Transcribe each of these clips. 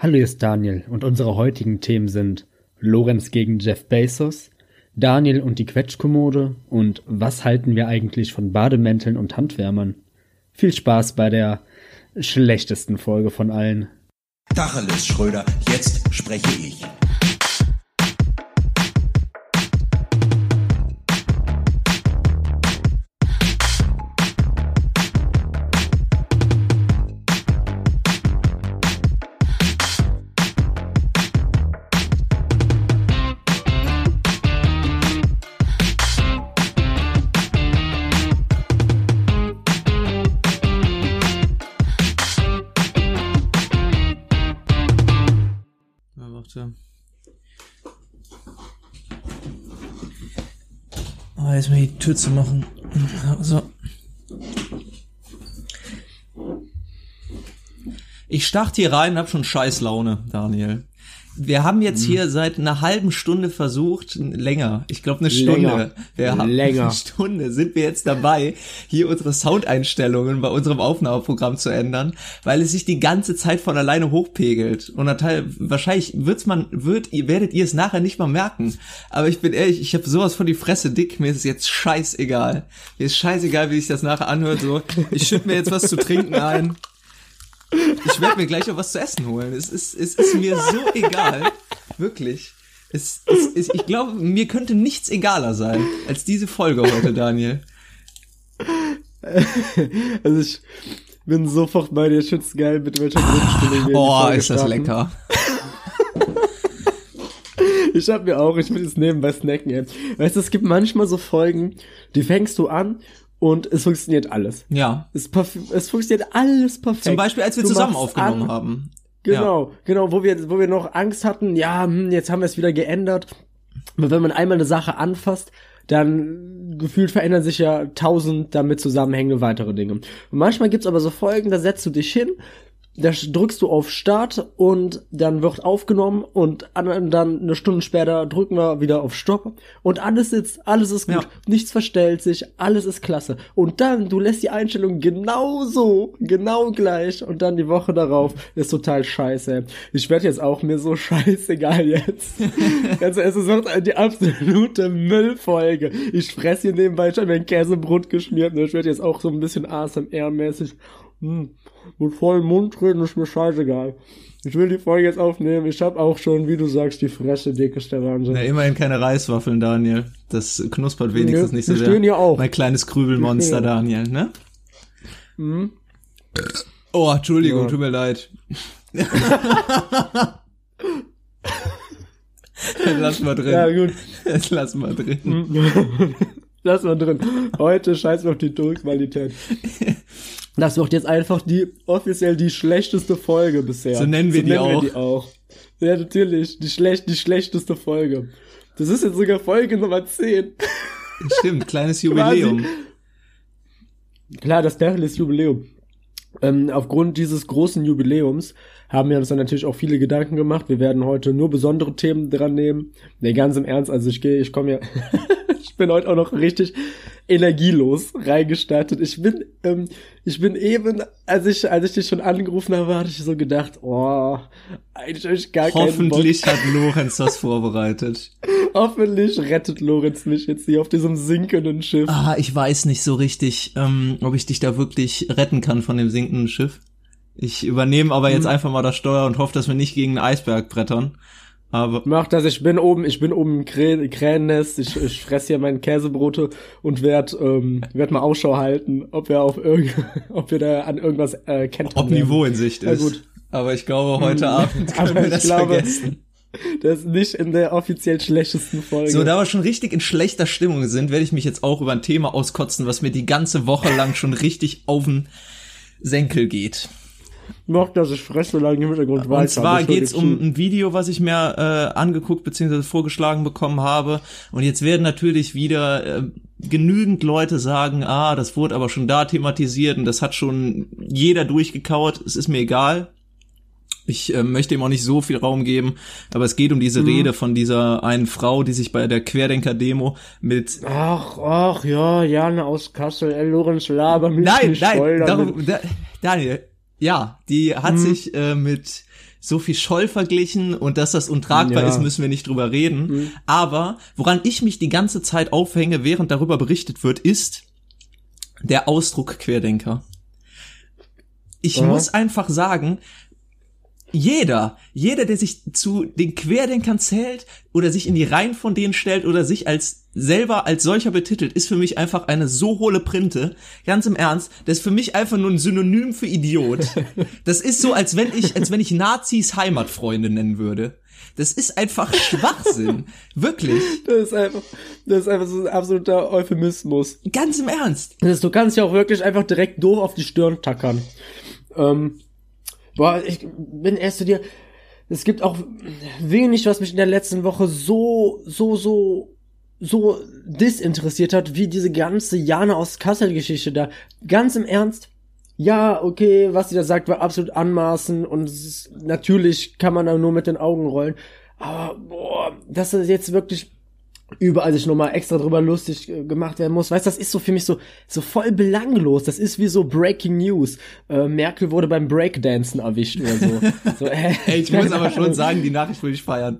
Hallo, hier ist Daniel und unsere heutigen Themen sind Lorenz gegen Jeff Bezos, Daniel und die Quetschkommode und was halten wir eigentlich von Bademänteln und Handwärmern? Viel Spaß bei der schlechtesten Folge von allen. Tacheles, Schröder, jetzt spreche ich. Tür zu machen. So. Ich starte hier rein und hab schon scheiß Laune, Daniel. Wir haben jetzt hier seit einer halben Stunde versucht, länger, ich glaube eine Stunde, Länger. wir haben Länger. eine Stunde, sind wir jetzt dabei, hier unsere Soundeinstellungen bei unserem Aufnahmeprogramm zu ändern, weil es sich die ganze Zeit von alleine hochpegelt. Und Teil, wahrscheinlich wird's man, wird, ihr werdet ihr es nachher nicht mal merken. Aber ich bin ehrlich, ich habe sowas von die Fresse dick, mir ist es jetzt scheißegal. Mir ist scheißegal, wie sich das nachher anhört, so. Ich schütte mir jetzt was zu trinken ein. Ich werde mir gleich noch was zu essen holen. Es ist, es ist mir so egal. Wirklich. Es, es, es, ich glaube, mir könnte nichts egaler sein als diese Folge heute, Daniel. Also ich bin sofort bei dir, schützt geil, mit welcher Grundstimmung wir Oh, Folge ist das starten. lecker. Ich hab mir auch, ich will es nebenbei snacken, ey. Weißt du, es gibt manchmal so Folgen, die fängst du an und es funktioniert alles. Ja. Es, es funktioniert alles perfekt. Zum Beispiel, als wir Du zusammen aufgenommen an, haben. Genau, genau, wo wir, wo wir noch Angst hatten, ja, hm, jetzt haben wir es wieder geändert. Aber wenn man einmal eine Sache anfasst, dann gefühlt verändern sich ja tausend damit zusammenhängende weitere Dinge. Und manchmal gibt's aber so Folgen, da setzt du dich hin, da drückst du auf Start und dann wird aufgenommen und an- dann eine Stunde später drücken wir wieder auf Stopp und alles sitzt, alles ist gut, Ja. nichts verstellt sich, alles ist klasse. Und dann, du lässt die Einstellung genau so, genau gleich und dann die Woche darauf ist total scheiße. Ich werde jetzt auch mir so scheißegal jetzt. also es ist die absolute Müllfolge. Ich fress hier nebenbei schon mein Käsebrot geschmiert und ich werde jetzt auch so ein bisschen ASMR-mäßig hm, mit vollem Mund reden, ist mir scheißegal. Ich will die Folge jetzt aufnehmen. Ich habe auch schon, wie du sagst, die Fresse dick ist der Wahnsinn. Na, immerhin keine Reiswaffeln, Daniel. Das knuspert wenigstens Nö, nicht so sehr. stehen hier auch. Mein kleines Krübelmonster, Daniel, ne? Mhm. Oh, Entschuldigung, Ja. tut mir leid. Dann lass mal drin. Ja, gut. Lassen wir drin. Lass mal drin. Heute scheiß auf die Tonqualität. Das wird jetzt einfach die offiziell die schlechteste Folge bisher. So nennen wir die auch. Wir die auch. Ja, natürlich. Die, schlecht, die schlechteste Folge. Das ist jetzt sogar Folge Nummer 10. Stimmt, kleines Jubiläum. Klar, das ist Jubiläum. Ähm, aufgrund dieses großen Jubiläums haben wir uns dann natürlich auch viele Gedanken gemacht. Wir werden heute nur besondere Themen dran nehmen. Nee, ganz im Ernst, also ich gehe, ich komme ja, ich bin heute auch noch richtig energielos reingestartet. Ich bin, ähm, ich bin eben, als ich, als ich dich schon angerufen habe, hatte ich so gedacht, oh, eigentlich hab ich gar keinen Hoffentlich hat Lorenz das vorbereitet. Bock. Hoffentlich rettet Lorenz mich jetzt hier auf diesem sinkenden Schiff. Ah, ich weiß nicht so richtig, ähm, ob ich dich da wirklich retten kann von dem sinkenden Schiff. Ich übernehme aber jetzt einfach mal das Steuer und hoffe, dass wir nicht gegen einen Eisberg brettern. Aber Mach das, ich bin oben, ich bin oben im Krä Kränennest, ich, ich fress hier meine Käsebrote und werd, ähm, werd mal Ausschau halten, ob wir auf irgend, ob wir da an irgendwas äh, kennt. ob Niveau in Sicht Ja, ist. gut. Aber ich glaube, heute Abend können wir ich das glaube, vergessen. Das ist nicht in der offiziell schlechtesten Folge. So, da wir schon richtig in schlechter Stimmung sind, werde ich mich jetzt auch über ein Thema auskotzen, was mir die ganze Woche lang schon richtig auf den Senkel geht. Mach das, ich fress so lange im Hintergrund weiter. Und zwar geht's um ein Video, was ich mir äh, angeguckt bzw. vorgeschlagen bekommen habe. Und jetzt werden natürlich wieder äh, genügend Leute sagen, ah, das wurde aber schon da thematisiert und das hat schon jeder durchgekaut. Es ist mir egal. Ich äh, möchte ihm auch nicht so viel Raum geben, aber es geht um diese Rede von dieser einen Frau, die sich bei der Querdenker-Demo mit Ach, ach, ja, Jana aus Kassel, El Lorenz Laber, mich Nein, nein, darum, da, Daniel, ja, die hat Mhm. sich äh, mit Sophie Scholl verglichen und dass das untragbar Ja. ist, müssen wir nicht drüber reden. Aber woran ich mich die ganze Zeit aufhänge, während darüber berichtet wird, ist der Ausdruck Querdenker. Ich Aha. muss einfach sagen, jeder, jeder, der sich zu den Querdenkern zählt oder sich in die Reihen von denen stellt oder sich als selber als solcher betitelt, ist für mich einfach eine so hohle Printe. Ganz im Ernst, das ist für mich einfach nur ein Synonym für Idiot. Das ist so, als wenn ich, als wenn ich Nazis Heimatfreunde nennen würde. Das ist einfach Schwachsinn. Wirklich. Das ist einfach, das ist einfach so ein absoluter Euphemismus. Ganz im Ernst. Das ist, du kannst ja auch wirklich einfach direkt doof auf die Stirn tackern. Ähm, boah, ich bin erst zu dir. Es gibt auch wenig, was mich in der letzten Woche so, so, so, so disinteressiert hat, wie diese ganze Jana aus Kassel-Geschichte da. Ganz im Ernst. Ja, okay, was sie da sagt, war absolut anmaßend und ist, natürlich kann man da nur mit den Augen rollen. Aber, boah, das jetzt wirklich überall sich nochmal extra drüber lustig äh, gemacht werden muss. Weißt du, das ist so für mich so, so voll belanglos. Das ist wie so Breaking News. Äh, Merkel wurde beim Breakdancen erwischt oder so. so äh, Ey, ich muss aber schon sagen, die Nachricht würde ich feiern.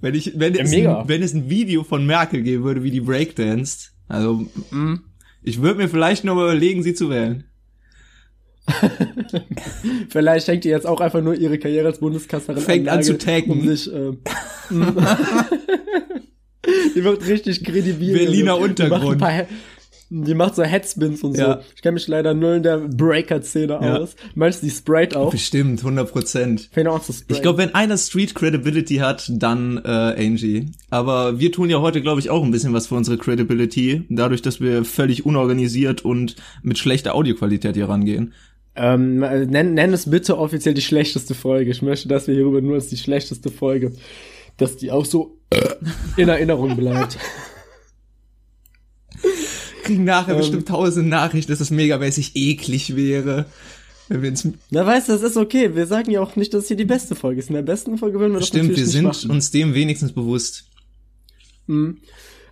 Wenn ich, wenn es, mega. ein, wenn es ein Video von Merkel geben würde, wie die breakdanced, also, mm, ich würde mir vielleicht noch mal überlegen, sie zu wählen. Vielleicht schenkt ihr jetzt auch einfach nur ihre Karriere als Bundeskanzlerin Fängt an Nagel, zu taggen. Um sich, äh, die wird richtig kredibil. Berliner Die macht, ein Untergrund. paar, die macht so Headspins und Ja. so. Ich kenne mich leider null in der Breaker-Szene Ja. aus. Meinst du, die sprayt auch? Bestimmt, 100 Prozent. Ich glaube, wenn einer Street Credibility hat, dann äh, Angie. Aber wir tun ja heute, glaube ich, auch ein bisschen was für unsere Credibility, dadurch, dass wir völlig unorganisiert und mit schlechter Audioqualität hier rangehen. Ähm, nenn, nenn es bitte offiziell die schlechteste Folge. Ich möchte, dass wir hierüber nur als die schlechteste Folge, dass die auch so in Erinnerung bleibt. Kriegen nachher Ähm. bestimmt tausend Nachrichten, dass es megamäßig eklig wäre. Wenn wir ins Na, weißt du, das ist okay. Wir sagen ja auch nicht, dass es hier die beste Folge ist. In der besten Folge würden wir das Stimmt, wir sind machen. uns dem wenigstens bewusst.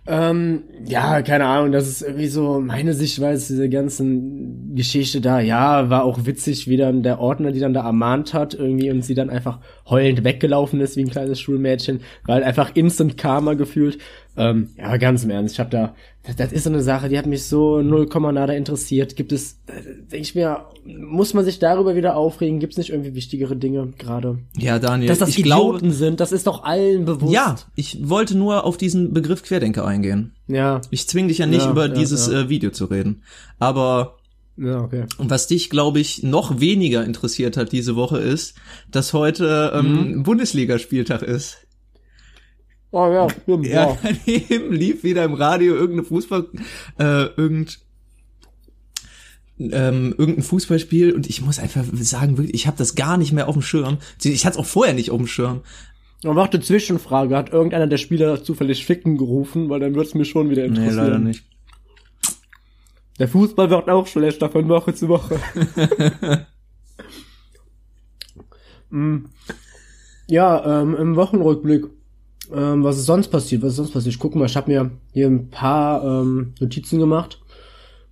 Ähm, ja, keine Ahnung, das ist irgendwie so meine Sichtweise dieser ganzen Geschichte da. Ja, war auch witzig, wie dann der Ordner, die dann da ermahnt hat, irgendwie und sie dann einfach heulend weggelaufen ist wie ein kleines Schulmädchen, weil einfach Instant Karma gefühlt. Ähm, ja, ganz im Ernst, ich habe da, das, ist so eine Sache, die hat mich so null Komma nada interessiert. Gibt es, äh, denke ich mir, muss man sich darüber wieder aufregen? Gibt es nicht irgendwie wichtigere Dinge gerade? Ja, Daniel, Dass das ich Idioten glaube, sind, das ist doch allen bewusst. ja, ich wollte nur auf diesen Begriff Querdenker eingehen. Ja, Ich zwing dich ja nicht Ja, über ja, dieses ja. Äh, Video zu reden. Aber ja, okay. was dich, glaube ich, noch weniger interessiert hat diese Woche ist, dass heute ähm, Bundesligaspieltag ist. Oh ja, stimmt, Ja, ja. daneben lief wieder im Radio irgendeine Fußball, äh, irgend, ähm, irgendein Fußballspiel und ich muss einfach sagen, wirklich, ich habe das gar nicht mehr auf dem Schirm. Ich hatte es auch vorher nicht auf dem Schirm. Und warte, Zwischenfrage. Hat irgendeiner der Spieler zufällig Ficken gerufen? Weil dann wird's mir schon wieder Nee, interessieren. leider nicht. Der Fußball wird auch schlechter von Woche zu Woche. mm. Ja, ähm, im Wochenrückblick. Ähm, was ist sonst passiert? Was ist sonst passiert? Ich guck mal, ich habe mir hier ein paar ähm, Notizen gemacht.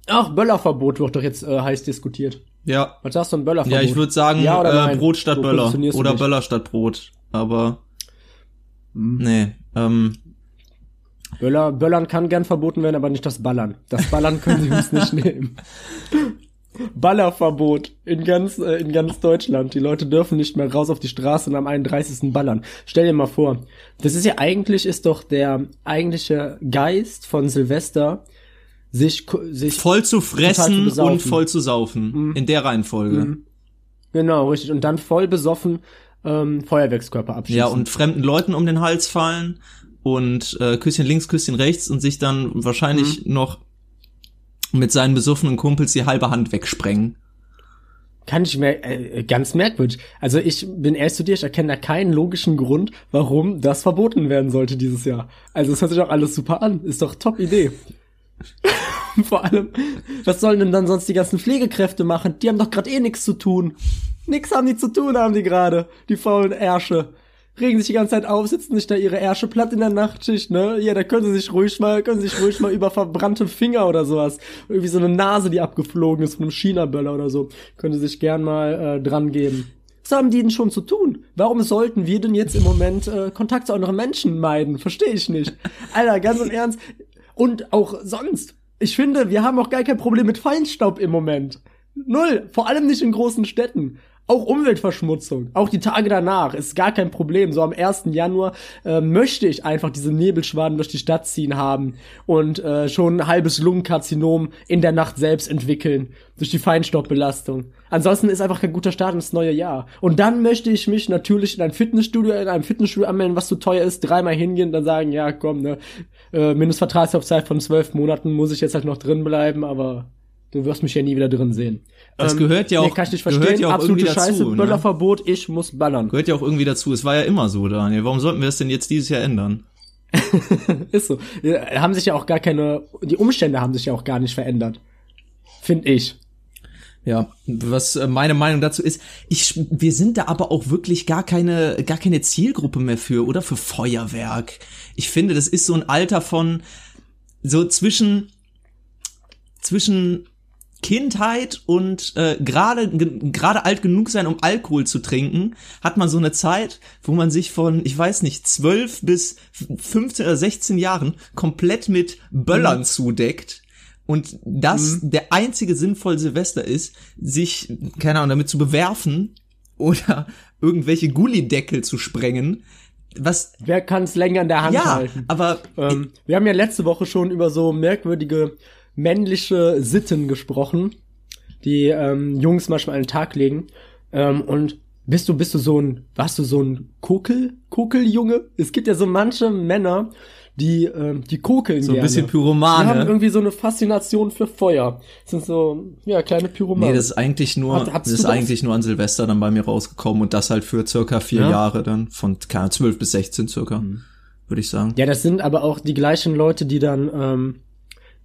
Ach, Böllerverbot wird doch jetzt äh, heiß diskutiert. Ja. Was sagst du ein Böllerverbot? Ja, ich würde sagen, Ja oder äh? Brot statt Böller. Oder? Böller statt Brot. Aber Hm. nee, ähm, Böller, Böllern kann gern verboten werden, aber nicht das Ballern. Das Ballern können sie uns nicht nehmen. Ballerverbot in ganz, äh, in ganz Deutschland. Die Leute dürfen nicht mehr raus auf die Straße und am 31. ballern. Stell dir mal vor, das ist ja eigentlich, ist doch der eigentliche Geist von Silvester, sich, sich, voll zu zu fressen besaufen. und voll zu saufen. In der Reihenfolge. genau, richtig, und dann voll besoffen, ähm, Feuerwerkskörper abschießen. Ja, und fremden Leuten um den Hals fallen und äh, Küsschen links, Küsschen rechts und sich dann wahrscheinlich noch mit seinen besoffenen Kumpels die halbe Hand wegsprengen. Kann ich mir äh, ganz merkwürdig. Also ich bin ehrlich zu dir, ich erkenne da keinen logischen Grund, warum das verboten werden sollte dieses Jahr. Also es hört sich doch alles super an. Ist doch top Idee. Vor allem, was sollen denn dann sonst die ganzen Pflegekräfte machen? Die haben doch gerade eh nichts zu tun. Nix haben die zu tun, haben die gerade, die faulen Ärsche. Regen sich die ganze Zeit auf, sitzen sich da ihre Ärsche platt in der Nachtschicht, ne? Ja, da können sie sich ruhig mal, können sie sich ruhig mal über verbrannte Finger oder sowas. Irgendwie so eine Nase, die abgeflogen ist von einem China-Böller oder so. Können sie sich gern mal äh, dran geben. Was haben die denn schon zu tun? Warum sollten wir denn jetzt im Moment äh, Kontakt zu anderen Menschen meiden? Verstehe ich nicht. Alter, ganz im Ernst. Und auch sonst. Ich finde, wir haben auch gar kein Problem mit Feinstaub im Moment. Null. Vor allem nicht in großen Städten. Auch Umweltverschmutzung, auch die Tage danach ist gar kein Problem. So am 1. Januar äh, möchte ich einfach diese Nebelschwaden durch die Stadt ziehen haben und äh, schon ein halbes Lungenkarzinom in der Nacht selbst entwickeln durch die Feinstaubbelastung. Ansonsten ist einfach kein guter Start ins neue Jahr. Und dann möchte ich mich natürlich in ein Fitnessstudio, in einem Fitnessstudio anmelden, was zu teuer ist, dreimal hingehen, dann sagen, ja komm, ne, äh, Mindestvertragslaufzeit von zwölf Monaten muss ich jetzt halt noch drin bleiben, aber Du wirst mich ja nie wieder drin sehen. Das ähm, gehört ja auch, nee, kann ich nicht verstehen. ja auch Absolute dazu, Scheiße, ne? Böllerverbot, ich muss ballern. Gehört ja auch irgendwie dazu. Es war ja immer so, Daniel. Warum sollten wir es denn jetzt dieses Jahr ändern? ist so. Ja, haben sich ja auch gar keine, die Umstände haben sich ja auch gar nicht verändert. Find ich. Ja, was äh, meine Meinung dazu ist, ich, wir sind da aber auch wirklich gar keine, gar keine Zielgruppe mehr für, oder für Feuerwerk. Ich finde, das ist so ein Alter von, so zwischen, zwischen Kindheit und äh, gerade gerade alt genug sein, um Alkohol zu trinken, hat man so eine Zeit, wo man sich von, ich weiß nicht, 12 bis 15 oder 16 Jahren komplett mit Böllern mhm. zudeckt. Und das mhm. der einzige sinnvolle Silvester ist, sich, keine Ahnung, damit zu bewerfen oder irgendwelche Gullideckel zu sprengen. Was? Wer kann es länger in der Hand ja, halten? aber ähm, wir haben ja letzte Woche schon über so merkwürdige männliche Sitten gesprochen, die ähm, Jungs manchmal an den Tag legen. Ähm, und bist du, bist du so ein, warst du so ein Kokel, Kokeljunge? Es gibt ja so manche Männer, die, ähm, die kokeln So ein gerne. bisschen Pyromane. Die haben irgendwie so eine Faszination für Feuer. Das sind so, ja, kleine Pyromanen. Nee, das ist eigentlich nur, Hat- das ist eigentlich nur an Silvester dann bei mir rausgekommen und das halt für circa vier Ja? Jahre dann, von keine Ahnung, 12 bis 16 circa, würde ich sagen. Ja, das sind aber auch die gleichen Leute, die dann, ähm,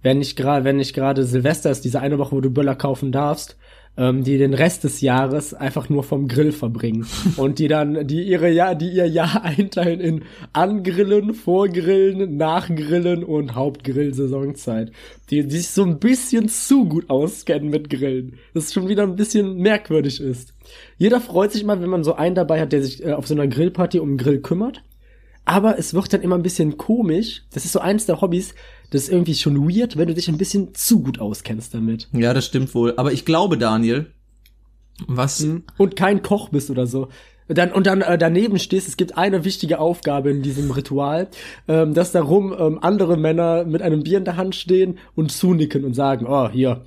wenn nicht gerade, wenn nicht gerade Silvester ist, diese eine Woche, wo du Böller kaufen darfst, ähm, die den Rest des Jahres einfach nur vom Grill verbringen und die dann, die ihre Jahr, die ihr Jahr einteilen in Angrillen, Vorgrillen, Nachgrillen und Hauptgrill-Saisonzeit. Die, die sich so ein bisschen zu gut auskennen mit Grillen. Das schon wieder ein bisschen merkwürdig ist. Jeder freut sich immer, wenn man so einen dabei hat, der sich äh, auf so einer Grillparty um den Grill kümmert. Aber es wird dann immer ein bisschen komisch. Das ist so eins der Hobbys. Das ist irgendwie schon weird, wenn du dich ein bisschen zu gut auskennst damit. Ja, das stimmt wohl. Aber ich glaube, Daniel, was, Und kein Koch bist oder so. Dann, und dann äh, daneben stehst, es gibt eine wichtige Aufgabe in diesem Ritual, ähm, dass darum ähm, andere Männer mit einem Bier in der Hand stehen und zunicken und sagen, oh, hier,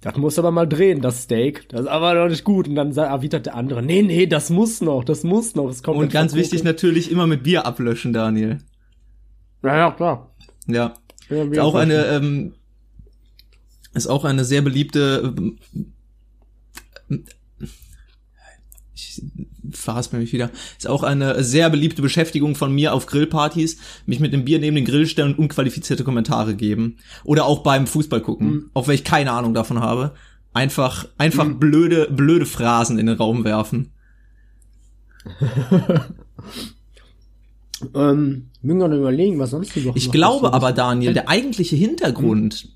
das muss aber mal drehen, das Steak. Das ist aber noch nicht gut. Und dann erwidert der andere, nee, nee, das muss noch, das muss noch. Es kommt und ganz wichtig natürlich immer mit Bier ablöschen, Daniel. Ja, ja, klar. Ja. Ja, Ist auch eine, ähm, ist auch eine sehr beliebte, ähm, ich verhaspel mich wieder, ist auch eine sehr beliebte Beschäftigung von mir auf Grillpartys, mich mit dem Bier neben den Grill stellen und unqualifizierte Kommentare geben. Oder auch beim Fußball gucken, auch wenn ich keine Ahnung davon habe. Einfach, einfach blöde, blöde Phrasen in den Raum werfen. Ähm, müssen wir noch überlegen, was sonst Woche Ich noch glaube aber. Daniel, der eigentliche Hintergrund,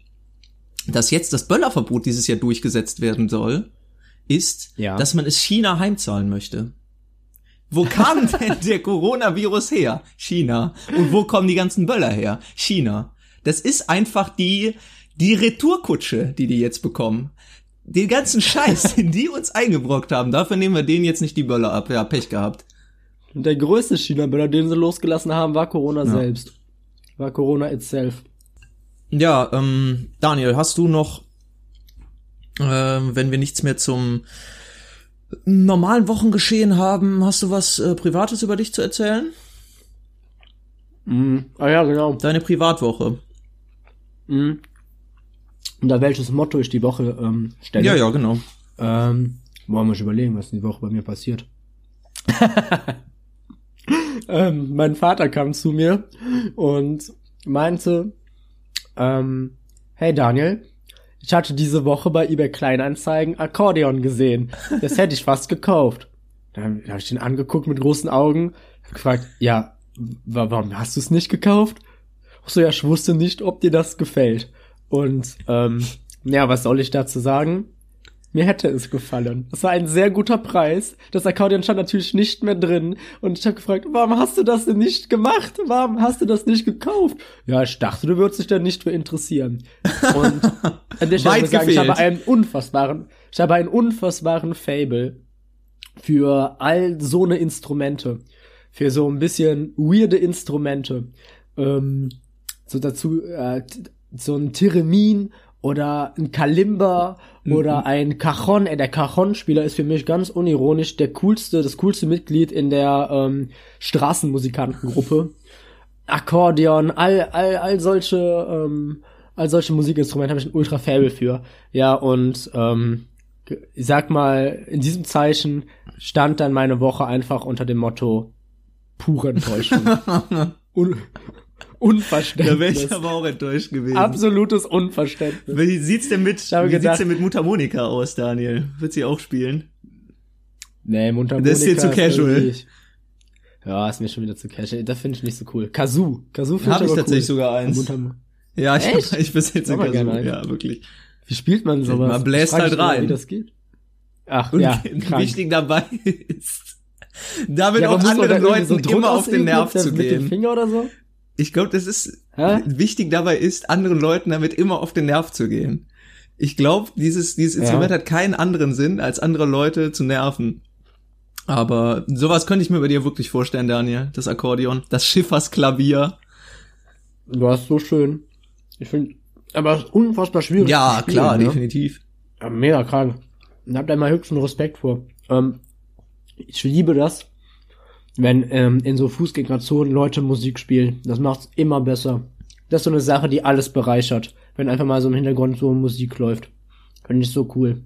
dass jetzt das Böllerverbot dieses Jahr durchgesetzt werden soll, ist, Ja. dass man es China heimzahlen möchte. Wo kam denn der Coronavirus her? China. Und wo kommen die ganzen Böller her? China. Das ist einfach die, die Retourkutsche, die die jetzt bekommen. Den ganzen Scheiß, den die uns eingebrockt haben, dafür nehmen wir denen jetzt nicht die Böller ab. Ja, Pech gehabt. Und der größte China-Böller, den sie losgelassen haben, war Corona selbst. War Corona itself. Ja, ähm, Daniel, hast du noch, ähm, wenn wir nichts mehr zum normalen Wochengeschehen haben, hast du was äh, Privates über dich zu erzählen? Mhm. Ah ja, genau. Deine Privatwoche. Mhm. Und da welches Motto ich die Woche ähm, stelle. Ja, ja, genau. Ähm, wollen wir uns überlegen, was die Woche bei mir passiert. ähm, mein Vater kam zu mir und meinte, ähm, hey Daniel, ich hatte diese Woche bei eBay Kleinanzeigen Akkordeon gesehen. Das hätte ich fast gekauft. Dann habe ich ihn angeguckt mit großen Augen, gefragt, ja, wa- warum hast du es nicht gekauft? Ach so, ja, ich wusste nicht, ob dir das gefällt. Und ähm, ja, was soll ich dazu sagen? Mir hätte es gefallen. Das war ein sehr guter Preis. Das Akkordeon stand natürlich nicht mehr drin. Und ich habe gefragt, warum hast du das denn nicht gemacht? Warum hast du das nicht gekauft? Ja, ich dachte, du würdest dich da nicht für interessieren. Und an der Stelle ich sagen, ich habe einen unfassbaren, ich habe einen unfassbaren Fable für all so eine Instrumente. Für so ein bisschen weirde Instrumente. Ähm, so dazu, äh, so ein Theremin oder ein Kalimba oder ein Cajon. Ey, der Cajon-Spieler ist für mich ganz unironisch der coolste, das coolste Mitglied in der ähm, Straßenmusikantengruppe. Akkordeon, all, all, all solche, ähm, all solche Musikinstrumente habe ich ein ultra Fable für. Ja, und ähm, ich sag mal, in diesem Zeichen stand dann meine Woche einfach unter dem Motto pure Enttäuschung. Un Unverständnis. Da wäre ich aber auch enttäuscht gewesen. Absolutes Unverständnis. Wie sieht's denn mit, habe wie sieht's gedacht- denn mit Mundharmonika aus, Daniel? Wird sie auch spielen? Nee, Mundharmonika Das ist dir zu casual. Ja, ist mir schon wieder zu casual. Das finde ich nicht so cool. Kazoo. Kazoo finde Habe ich ich aber tatsächlich cool. sogar eins. Ja, ich, Echt? ich besitze Kazoo. gerne. Ja, wirklich. Wie spielt man sowas? Man bläst Ich halt rein. Wie das geht. Ach, Und ja, krank. wichtig dabei ist, damit Ja, auch anderen Leuten so immer auf den Nerv mit, zu der- Mit dem gehen. Finger oder so? Ich glaube, das ist Hä? wichtig dabei ist, anderen Leuten damit immer auf den Nerv zu gehen. Ich glaube, dieses, dieses Instrument hat keinen anderen Sinn, als andere Leute zu nerven. Aber sowas könnte ich mir bei dir wirklich vorstellen, Daniel. Das Akkordeon, das Schiffersklavier. Du hast so schön. Ich finde, aber es ist unfassbar schwierig. Ja, spielen, klar, ne? definitiv. Ja, mega krank. Und hab da mal höchsten Respekt vor. Ähm, ich liebe das, wenn ähm, in so Fußgängerzonen Leute Musik spielen. Das macht's immer besser. Das ist so eine Sache, die alles bereichert. Wenn einfach mal so im Hintergrund so Musik läuft. Finde ich so cool.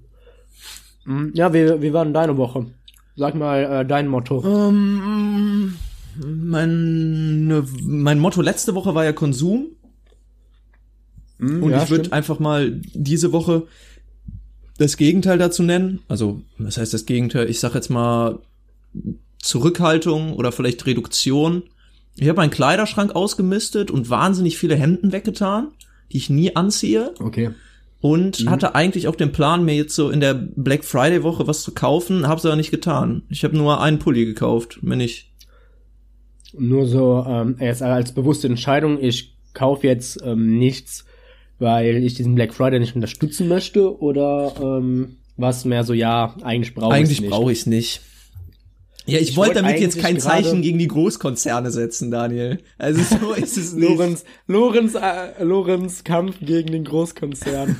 Mhm. Ja, wie, wie war denn deine Woche? Sag mal äh, dein Motto. Ähm, mein, mein Motto letzte Woche war ja Konsum. Und Mhm, ja, ich würde einfach mal diese Woche das Gegenteil dazu nennen. Also, was heißt das Gegenteil? Ich sag jetzt mal Zurückhaltung oder vielleicht Reduktion. Ich habe meinen Kleiderschrank ausgemistet und wahnsinnig viele Hemden weggetan, die ich nie anziehe. Okay. Und Mhm. hatte eigentlich auch den Plan, mir jetzt so in der Black Friday Woche was zu kaufen, hab's aber nicht getan. Ich habe nur einen Pulli gekauft, mir nicht. Nur so, ähm, jetzt als bewusste Entscheidung, ich kaufe jetzt ähm, nichts, weil ich diesen Black Friday nicht unterstützen möchte oder ähm, was mehr so, ja, eigentlich brauche ich Eigentlich nicht. brauche ich's nicht. Ja, ich, Ich wollte damit jetzt kein Zeichen gegen die Großkonzerne setzen, Daniel. Also so ist es nicht. Lorenz, Lorenz, äh, Lorenz Kampf gegen den Großkonzern.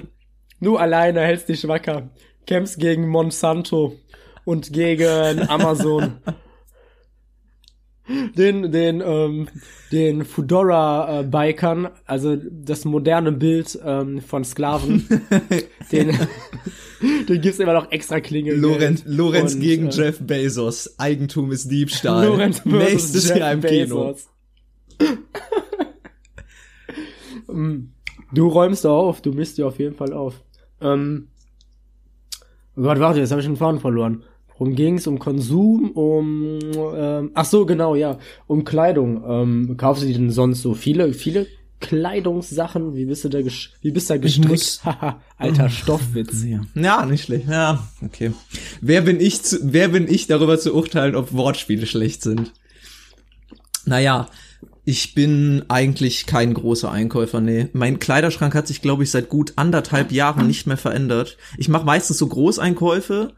du alleine hältst dich wacker. Kämpfst gegen Monsanto und gegen Amazon. Den, den, ähm, den Fudora-Bikern, also das moderne Bild ähm, von Sklaven, den, den gibt's immer noch extra Klingel. Lorenz, Lorenz Und, gegen äh, Jeff Bezos. Eigentum ist Diebstahl. Lorenz Nächstes Jeff Jahr im Kino. Bezos. Mm, du räumst da auf, du misst dir auf jeden Fall auf. Ähm, oh Gott, warte, jetzt habe ich den Faden verloren. Worum ging's? Um Konsum, um ähm, ach so, genau, ja, um Kleidung. Ähm, kaufst du dir denn sonst so viele, viele Kleidungssachen? Wie bist du da wie bist du da gestrickt? Haha, Alter Stoffwitz. Ja, nicht schlecht. Ja, okay. Wer bin ich zu, wer bin ich darüber zu urteilen, ob Wortspiele schlecht sind? Naja, ich bin eigentlich kein großer Einkäufer, nee. Mein Kleiderschrank hat sich, glaube ich, seit gut anderthalb Jahren nicht mehr verändert. Ich mache meistens so Großeinkäufe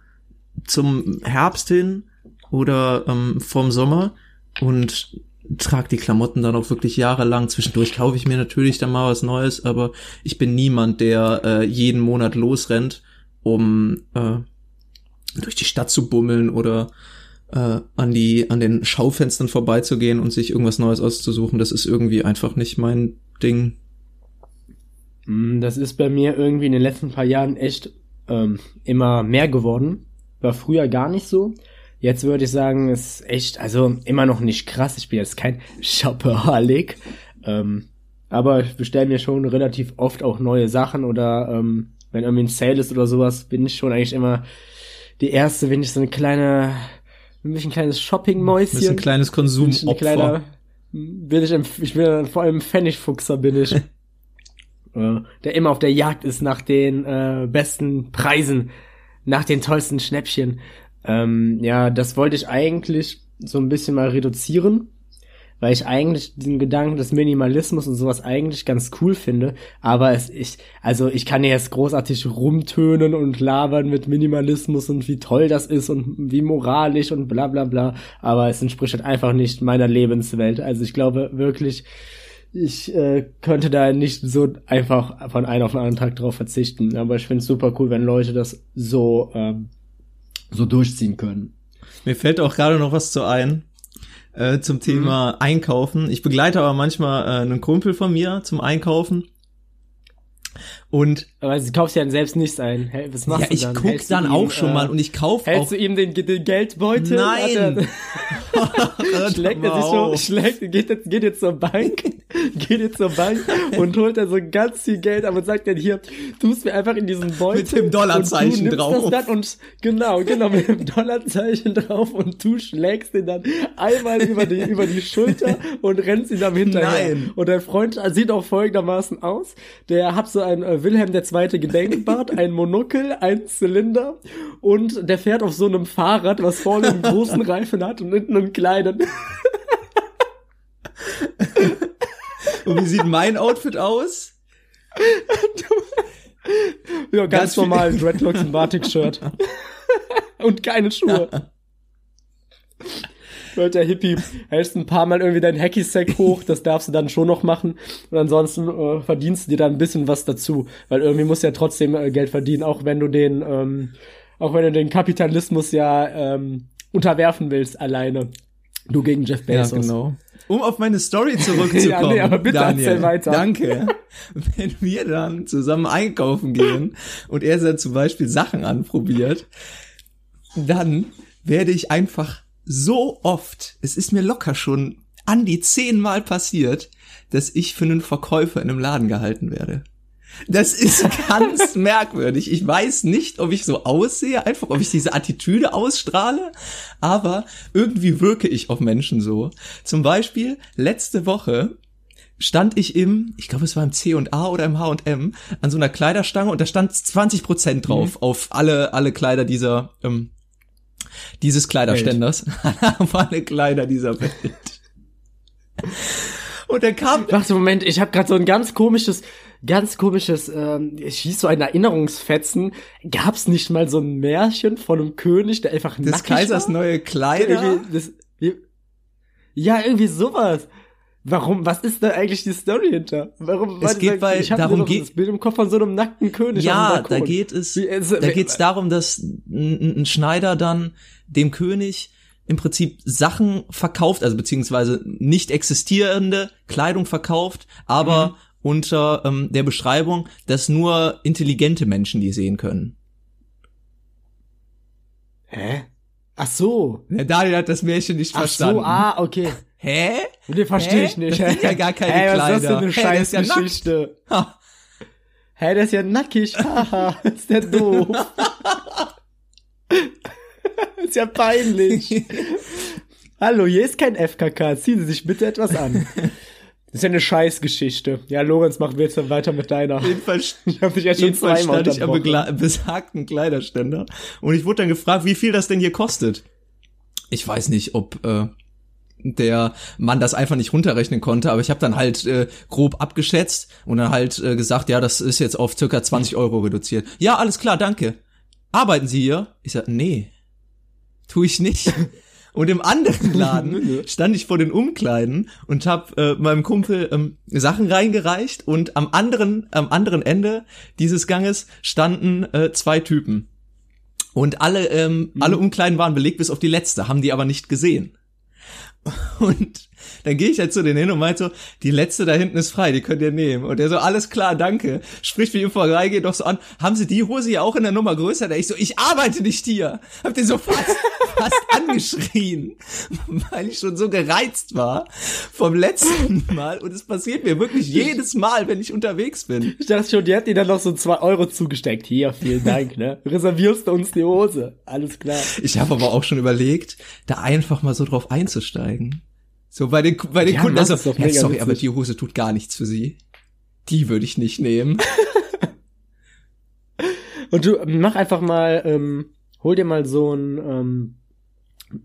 zum Herbst hin oder ähm, vom Sommer und trage die Klamotten dann auch wirklich jahrelang. Zwischendurch kaufe ich mir natürlich dann mal was Neues, aber ich bin niemand, der äh, jeden Monat losrennt, um äh, durch die Stadt zu bummeln oder äh, an die an den Schaufenstern vorbeizugehen und sich irgendwas Neues auszusuchen. Das ist irgendwie einfach nicht mein Ding. Mm, Das ist bei mir irgendwie in den letzten paar Jahren echt ähm, immer mehr geworden. War früher gar nicht so. Jetzt würde ich sagen, ist echt, also immer noch nicht krass. Ich bin jetzt kein Shopaholic. Ähm, aber ich bestelle mir schon relativ oft auch neue Sachen oder ähm, wenn irgendwie ein Sale ist oder sowas, bin ich schon eigentlich immer die erste, wenn ich so eine kleine, bin ich ein kleines Shopping-Mäuschen. ein kleines Bin ich ein kleiner, bin ich, ein, ich bin vor allem Pfennigfuchser bin ich. der immer auf der Jagd ist nach den äh, besten Preisen, nach den tollsten Schnäppchen. Ähm, ja, das wollte ich eigentlich so ein bisschen mal reduzieren, weil ich eigentlich den Gedanken des Minimalismus und sowas eigentlich ganz cool finde, aber es ich also ich kann jetzt großartig rumtönen und labern mit Minimalismus und wie toll das ist und wie moralisch und bla bla bla, aber es entspricht halt einfach nicht meiner Lebenswelt. Also ich glaube wirklich ich äh, könnte da nicht so einfach von einem auf den anderen Tag drauf verzichten, aber ich finde es super cool, wenn Leute das so ähm, so durchziehen können. Mir fällt auch gerade noch was zu ein äh, zum Thema mhm. Einkaufen. Ich begleite aber manchmal äh, einen Kumpel von mir zum Einkaufen. Und aber sie kaufst ja selbst nichts ein. Hey, was machst ja, du ich dann? guck Hältst dann ihm, auch schon äh, mal und ich kauf Hältst auch. du ihm den, den Geldbeutel? Nein. Schlägt er sich so, schlägt, geht jetzt, geht jetzt zur Bank, geht jetzt zur Bank und holt dann so ganz viel Geld ab und sagt dann hier, tust mir einfach in diesen Beutel. Mit dem Dollarzeichen und du drauf. Das dann und genau, genau, mit dem Dollarzeichen drauf und du schlägst ihn dann einmal über die, über die Schulter und rennst ihn dann hinterher. Nein. Und der Freund sieht auch folgendermaßen aus. Der hat so ein äh, Wilhelm II. Gedenkbart, ein Monokel, ein Zylinder und der fährt auf so einem Fahrrad, was vorne einen großen Reifen hat und hinten einen kleinen. Und wie sieht mein Outfit aus? Ja, ganz, Ganz normal, Dreadlocks und Batik-Shirt. und keine Schuhe. Der Hippie, hältst ein paar Mal irgendwie dein Hacky-Sack hoch, das darfst du dann schon noch machen. Und ansonsten äh, verdienst du dir da ein bisschen was dazu. Weil irgendwie musst du ja trotzdem äh, Geld verdienen, auch wenn du den, ähm, auch wenn du den Kapitalismus ja ähm, unterwerfen willst, alleine. Du gegen Jeff Bezos. genau. Um auf meine Story zurückzukommen. Ja, nee, aber bitte Daniel, erzähl weiter. Danke. Wenn wir dann zusammen einkaufen gehen und er dann zum Beispiel Sachen anprobiert, dann werde ich einfach so oft, es ist mir locker schon an die zehnmal passiert, dass ich für einen Verkäufer in einem Laden gehalten werde. Das ist ganz merkwürdig. Ich weiß nicht, ob ich so aussehe, einfach ob ich diese Attitüde ausstrahle, aber irgendwie wirke ich auf Menschen so. Zum Beispiel letzte Woche stand ich im, ich glaube es war im C&A oder im H&M, an so einer Kleiderstange und da stand 20 Prozent drauf auf alle, alle Kleider dieser, ähm, dieses Kleiderständers. alle Kleider dieser Welt. Und dann kam, Warte, Moment, ich habe gerade so ein ganz komisches, ganz komisches, ähm, ich hieß so ein Erinnerungsfetzen. Gab's nicht mal so ein Märchen von einem König, der einfach des nackig Kaisers war? neue Kleider. Das, ja, irgendwie sowas. Warum, was ist da eigentlich die Story hinter? Warum, Es geht bei- ich darum noch geht- das Bild im Kopf von so einem nackten König Ja, da geht es, Wie, es- da geht's darum, dass ein, ein Schneider dann dem König im Prinzip Sachen verkauft, also beziehungsweise nicht existierende Kleidung verkauft, aber Mhm. unter ähm, der Beschreibung, dass nur intelligente Menschen die sehen können. Hä? Ach so. Der Daniel hat das Märchen nicht Ach verstanden. so, ah, okay. Hä? Den verstehe ich nicht. Das sind ja gar keine Hä, was ist das Kleider. denn eine ja Scheißgeschichte? Ha. Hä, der ist ja nackig. Haha, ist der doof. ist ja peinlich. Hallo, hier ist kein FKK. Ziehen Sie sich bitte etwas an. Das ist ja eine Scheißgeschichte. Ja, Lorenz, machen wir jetzt dann weiter mit deiner. Jedenfalls Ich habe dich ja schon zweimal stand ich am besagten Kleiderständer und ich wurde dann gefragt, wie viel das denn hier kostet. Ich weiß nicht, ob äh, der Mann das einfach nicht runterrechnen konnte, aber ich habe dann halt äh, grob abgeschätzt und dann halt äh, gesagt, ja, das ist jetzt auf circa 20 Euro reduziert. Ja, alles klar, danke. Arbeiten Sie hier? Ich sag, nee, tu ich nicht. Und im anderen Laden stand ich vor den Umkleiden und habe äh, meinem Kumpel ähm, Sachen reingereicht und am anderen am anderen Ende dieses Ganges standen äh, zwei Typen und alle ähm, alle Umkleiden waren belegt bis auf die letzte, haben die aber nicht gesehen. Und dann gehe ich halt zu denen hin und meinte so, die letzte da hinten ist frei, die könnt ihr nehmen. Und der so, alles klar, danke. Spricht mich im vorbei, geht doch so an, haben Sie die Hose ja auch in der Nummer größer? Da ich so, ich arbeite nicht hier. Hab den so fast, fast angeschrien, weil ich schon so gereizt war vom letzten Mal. Und es passiert mir wirklich jedes Mal, wenn ich unterwegs bin. Ich dachte schon, die hat dir dann noch so zwei Euro zugesteckt. Hier, vielen Dank, ne? Reservierst du uns die Hose. Alles klar. Ich habe aber auch schon überlegt, da einfach mal so drauf einzusteigen. So bei den, bei den Ja, Kunden, also, ja, sorry, witzig. aber die Hose tut gar nichts für sie. Die würde ich nicht nehmen. Und du mach einfach mal, ähm, hol dir mal so ein, ähm,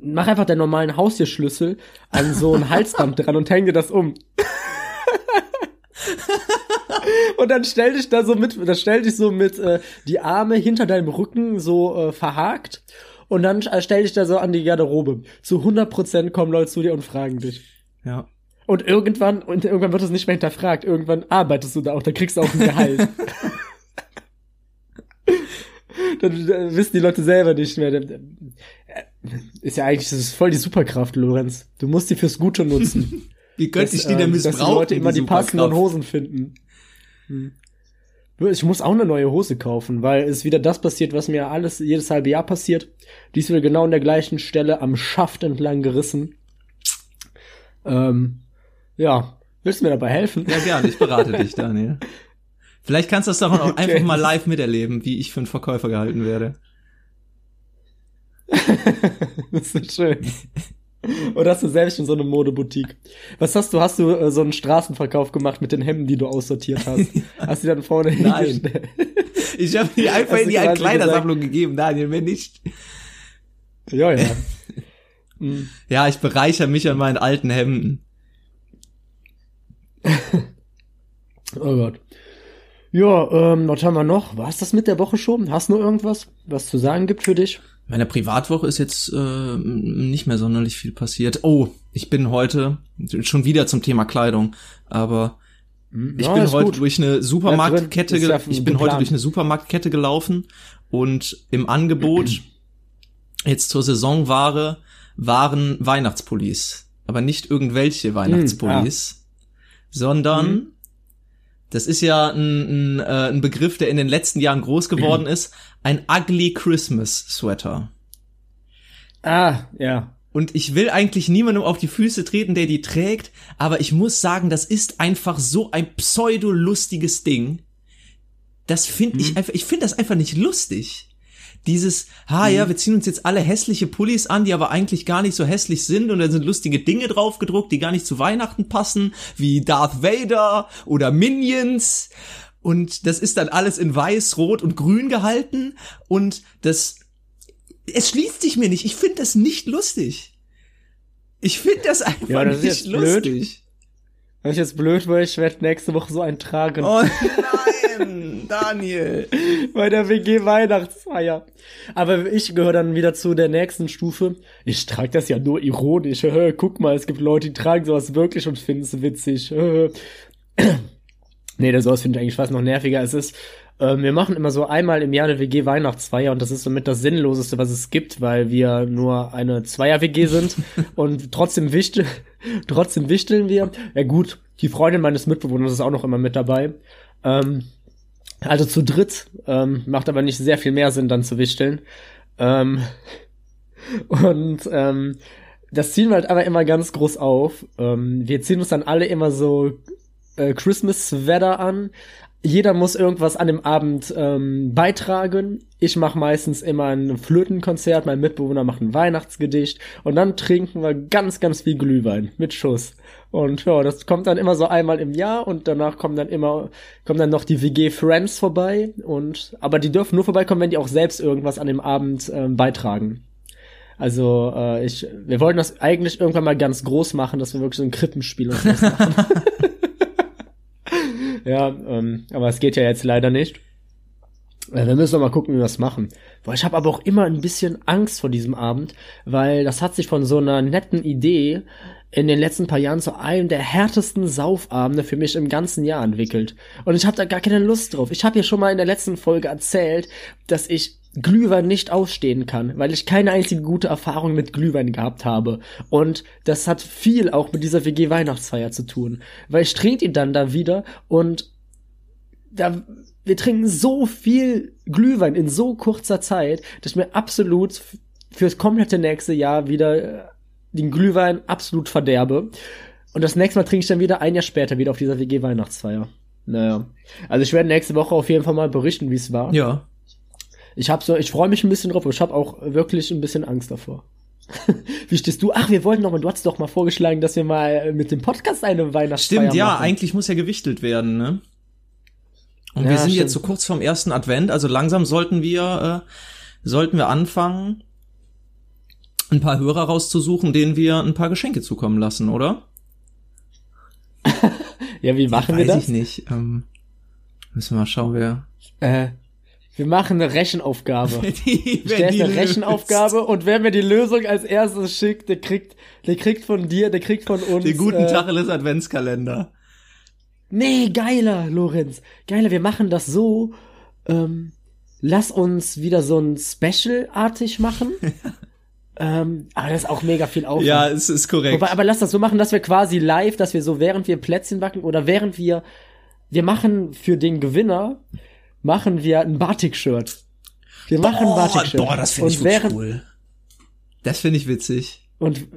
mach einfach deinen normalen Haustierschlüssel an so ein Halsband dran und häng dir das um. und dann stell dich da so mit, dann stell dich so mit äh, die Arme hinter deinem Rücken so äh, verhakt und dann stell dich da so an die Garderobe. Zu 100% kommen Leute zu dir und fragen dich. Ja. Und irgendwann, und irgendwann wird es nicht mehr hinterfragt. Irgendwann arbeitest du da auch, dann kriegst du auch ein Gehalt. dann äh, wissen die Leute selber nicht mehr. Äh, Ist ja eigentlich, das ist voll die Superkraft, Lorenz. Du musst die fürs Gute nutzen. Wie könnte ich die ähm, denn Dass die missbrauchen? Leute immer die passenden Superkraft? Hosen finden. Hm. Ich muss auch eine neue Hose kaufen, weil es wieder das passiert, was mir alles jedes halbe Jahr passiert. Die ist wieder genau an der gleichen Stelle am Schaft entlang gerissen. Ähm, ja, willst du mir dabei helfen? Ja, gerne, ich berate dich, Daniel. Vielleicht kannst du das doch auch Okay. einfach mal live miterleben, wie ich für einen Verkäufer gehalten werde. das ist schön. Oder hast du selbst in so eine Modeboutique? Was hast du? Hast du äh, so einen Straßenverkauf gemacht mit den Hemden, die du aussortiert hast? Hast du die dann vorne Nein. Ich habe die einfach Hast in die Kleidersammlung gegeben, Daniel, wenn nicht. Ja, ja. Hm. Ja, ich bereichere mich an meinen alten Hemden. Oh Gott. Ja, ähm, was haben wir noch? War es das mit der Woche schon? Hast du noch irgendwas, was zu sagen gibt für dich? Meine Privatwoche ist jetzt äh, nicht mehr sonderlich viel passiert. Oh, ich bin heute schon wieder zum Thema Kleidung, aber ich Ja, bin heute gut. durch eine Supermarktkette, ja ich bin heute durch eine Supermarktkette gelaufen und im Angebot jetzt zur Saisonware waren Weihnachtspullis, aber nicht irgendwelche Weihnachtspullis, sondern Mhm. Das ist ja ein, ein, äh, ein Begriff, der in den letzten Jahren groß geworden ist, ein ugly Christmas Sweater. Ah, ja. Und ich will eigentlich niemandem auf die Füße treten, der die trägt, aber ich muss sagen, das ist einfach so ein pseudo-lustiges Ding. Das finde ich einfach, ich finde das einfach nicht lustig. Dieses, ha ja, wir ziehen uns jetzt alle hässliche Pullis an, die aber eigentlich gar nicht so hässlich sind und da sind lustige Dinge drauf gedruckt, die gar nicht zu Weihnachten passen, wie Darth Vader oder Minions. Und das ist dann alles in weiß, rot und grün gehalten und das es schließt sich mir nicht. Ich finde das nicht lustig. Ich finde das einfach Ja, das ist nicht jetzt blöd. lustig. Das ist jetzt blöd, weil ich werde nächste Woche so einen tragen. Oh nein, Daniel. bei der WG Weihnachtsfeier. Aber ich gehöre dann wieder zu der nächsten Stufe. Ich trage das ja nur ironisch. Guck mal, es gibt Leute, die tragen sowas wirklich und finden es witzig. nee, das sowas finde ich eigentlich fast noch nerviger. Es ist, ähm, wir machen immer so einmal im Jahr eine WG Weihnachtsfeier und das ist somit das Sinnloseste, was es gibt, weil wir nur eine Zweier-WG sind und trotzdem wichtel, trotzdem wichteln wir. Ja gut, die Freundin meines Mitbewohners ist auch noch immer mit dabei. Ähm, also zu dritt, ähm, macht aber nicht sehr viel mehr Sinn, dann zu wichteln. Ähm, und ähm, das ziehen wir halt aber immer ganz groß auf. Ähm, wir ziehen uns dann alle immer so äh, Christmas-Sweater an. Jeder muss irgendwas an dem Abend ähm, beitragen. Ich mache meistens immer ein Flötenkonzert, mein Mitbewohner macht ein Weihnachtsgedicht und dann trinken wir ganz, ganz viel Glühwein mit Schuss. Und ja, das kommt dann immer so einmal im Jahr und danach kommen dann immer, kommen dann noch die WG Friends vorbei und, aber die dürfen nur vorbeikommen, wenn die auch selbst irgendwas an dem Abend ähm, beitragen. Also, äh, ich, wir wollten das eigentlich irgendwann mal ganz groß machen, dass wir wirklich so ein Krippenspiel und sowas machen. ja, ähm, aber es geht ja jetzt leider nicht. Äh, Wir müssen noch mal gucken, wie wir das machen. Boah, ich habe aber auch immer ein bisschen Angst vor diesem Abend, weil das hat sich von so einer netten Idee in den letzten paar Jahren zu einem der härtesten Saufabende für mich im ganzen Jahr entwickelt. Und ich habe da gar keine Lust drauf. Ich habe ja schon mal in der letzten Folge erzählt, dass ich Glühwein nicht ausstehen kann, weil ich keine einzige gute Erfahrung mit Glühwein gehabt habe. Und das hat viel auch mit dieser WG Weihnachtsfeier zu tun, weil ich trinke ihn dann da wieder und da wir trinken so viel Glühwein in so kurzer Zeit, dass ich mir absolut fürs komplette nächste Jahr wieder äh, den Glühwein absolut verderbe. Und das nächste Mal trinke ich dann wieder ein Jahr später wieder auf dieser WG Weihnachtsfeier. Naja. Also ich werde nächste Woche auf jeden Fall mal berichten, wie es war. Ja. Ich habe so, ich freue mich ein bisschen drauf, aber ich habe auch wirklich ein bisschen Angst davor. Wie stehst du? Ach, wir wollten noch mal, du hast doch mal vorgeschlagen, dass wir mal mit dem Podcast eine Weihnachtsfeier Stimmt, ja, machen. eigentlich muss ja gewichtelt werden, ne? Und Ja, wir sind stimmt. jetzt so kurz vorm ersten Advent, also langsam sollten wir, äh, sollten wir anfangen, ein paar Hörer rauszusuchen, denen wir ein paar Geschenke zukommen lassen, oder? Ja, wie machen Weiß wir das? ich nicht. Ähm, müssen wir mal schauen, wer. Äh, wir machen eine Rechenaufgabe. die, Ich stelle eine Rechenaufgabe und wer mir die Lösung als erstes schickt, der kriegt, der kriegt von dir, der kriegt von uns. Den guten äh, Tacheles Adventskalender. Nee, geiler, Lorenz. Geiler, wir machen das so. Ähm, lass uns wieder so ein Special-artig machen. ähm, aber das ist auch mega viel Aufwand. Ja, es ist korrekt. Wobei, aber lass das so machen, dass wir quasi live, dass wir so während wir Plätzchen backen oder während wir, wir machen für den Gewinner, machen wir ein Batik-Shirt. Wir machen ein Batik-Shirt. boah, das finde ich während- cool. Das finde ich witzig. Und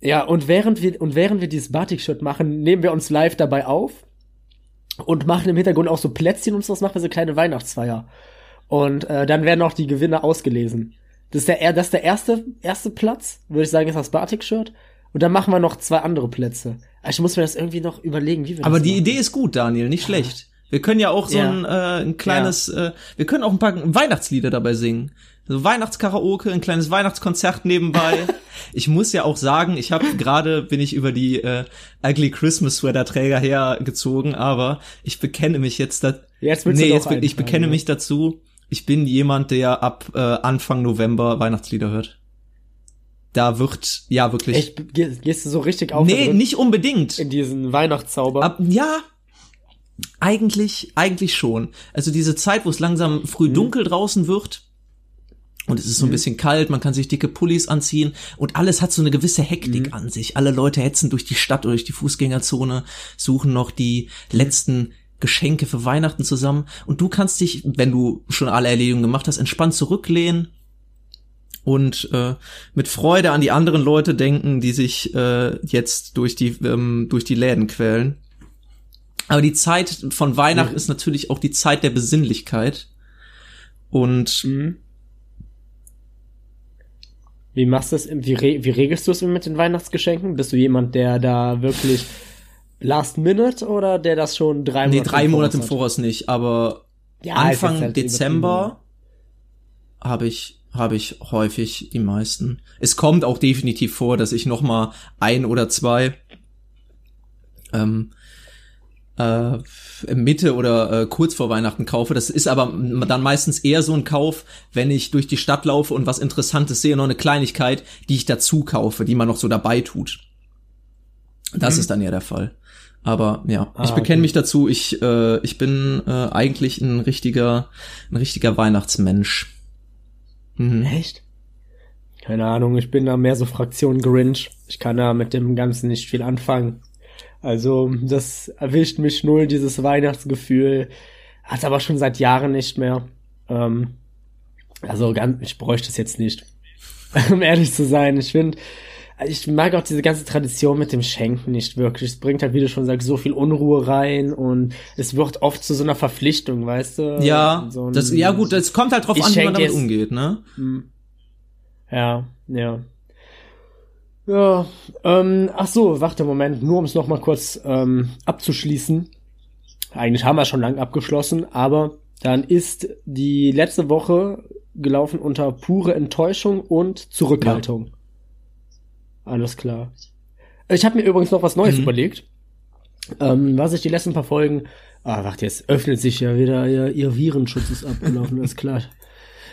ja, und während wir und während wir dieses Batik-Shirt machen, nehmen wir uns live dabei auf und machen im Hintergrund auch so Plätzchen und so, das machen wir so kleine Weihnachtsfeier. Und äh, dann werden auch die Gewinner ausgelesen. Das ist der, das ist der erste, erste Platz, würde ich sagen, ist das Batik-Shirt. Und dann machen wir noch zwei andere Plätze. Aber Ich muss mir das irgendwie noch überlegen, wie wir Aber das die machen. Idee ist gut, Daniel, nicht schlecht. Wir können ja auch so Ja. ein, äh, ein kleines, äh, wir können auch ein paar Weihnachtslieder dabei singen. So Weihnachtskaraoke, ein kleines Weihnachtskonzert nebenbei. ich muss ja auch sagen, ich habe gerade bin ich über die äh, Ugly Christmas Sweater Träger hergezogen, aber ich bekenne mich jetzt da Jetzt willst du Nee, doch jetzt bin, ich bekenne ne? mich dazu. Ich bin jemand, der ab äh, Anfang November Weihnachtslieder hört. Da wird ja wirklich Echt, geh- gehst du so richtig auf Nee, nicht unbedingt. in diesen Weihnachtszauber? Ab, ja, eigentlich, eigentlich schon. Also diese Zeit, wo es langsam Mhm. früh dunkel draußen wird und es ist so ein bisschen kalt, man kann sich dicke Pullis anziehen und alles hat so eine gewisse Mhm. Hektik an sich. Alle Leute hetzen durch die Stadt oder durch die Fußgängerzone, suchen noch die letzten Geschenke für Weihnachten zusammen und du kannst dich, wenn du schon alle Erledigungen gemacht hast, entspannt zurücklehnen und äh, mit Freude an die anderen Leute denken, die sich äh, jetzt durch die ähm, durch die Läden quälen. Aber die Zeit von Weihnachten ist natürlich auch die Zeit der Besinnlichkeit. Und Mhm. Wie machst du es? Wie, re wie regelst du es mit den Weihnachtsgeschenken? Bist du jemand, der da wirklich last minute oder der das schon drei nee, Monate drei Monate im hat? Voraus nicht, aber Ja, Anfang halt Dezember habe ich habe ich häufig die meisten. Es kommt auch definitiv vor, dass ich noch mal ein oder zwei ähm, äh, Mitte oder äh, kurz vor Weihnachten kaufe. Das ist aber dann meistens eher so ein Kauf, wenn ich durch die Stadt laufe und was Interessantes sehe, noch eine Kleinigkeit, die ich dazu kaufe, die man noch so dabei tut. Das ist dann ja der Fall. Aber ja, ich Ah, bekenne okay. mich dazu. Ich äh, ich bin äh, eigentlich ein richtiger ein richtiger Weihnachtsmensch. Mhm. Echt? Keine Ahnung, ich bin da mehr so Fraktion Grinch. Ich kann da mit dem Ganzen nicht viel anfangen. Also, das erwischt mich null, dieses Weihnachtsgefühl. Hat aber schon seit Jahren nicht mehr. Ähm, also, ganz, ich bräuchte es jetzt nicht. um ehrlich zu sein. Ich finde, ich mag auch diese ganze Tradition mit dem Schenken nicht wirklich. Es bringt halt, wie du schon sagst, so viel Unruhe rein und es wird oft zu so einer Verpflichtung, weißt du? Ja, so das ja gut, das kommt halt drauf an, wie man damit jetzt- umgeht, ne? Ja, ja. Ja, ähm, ach so, warte, Moment, nur um es noch mal kurz ähm, abzuschließen. Eigentlich haben wir schon lang abgeschlossen, aber dann ist die letzte Woche gelaufen unter pure Enttäuschung und Zurückhaltung. Alles klar. Ich habe mir übrigens noch was Neues Mhm. überlegt. Ähm, was ich die letzten paar Folgen. Ah, warte, jetzt öffnet sich ja wieder ihr, ihr Virenschutz ist abgelaufen, ist klar.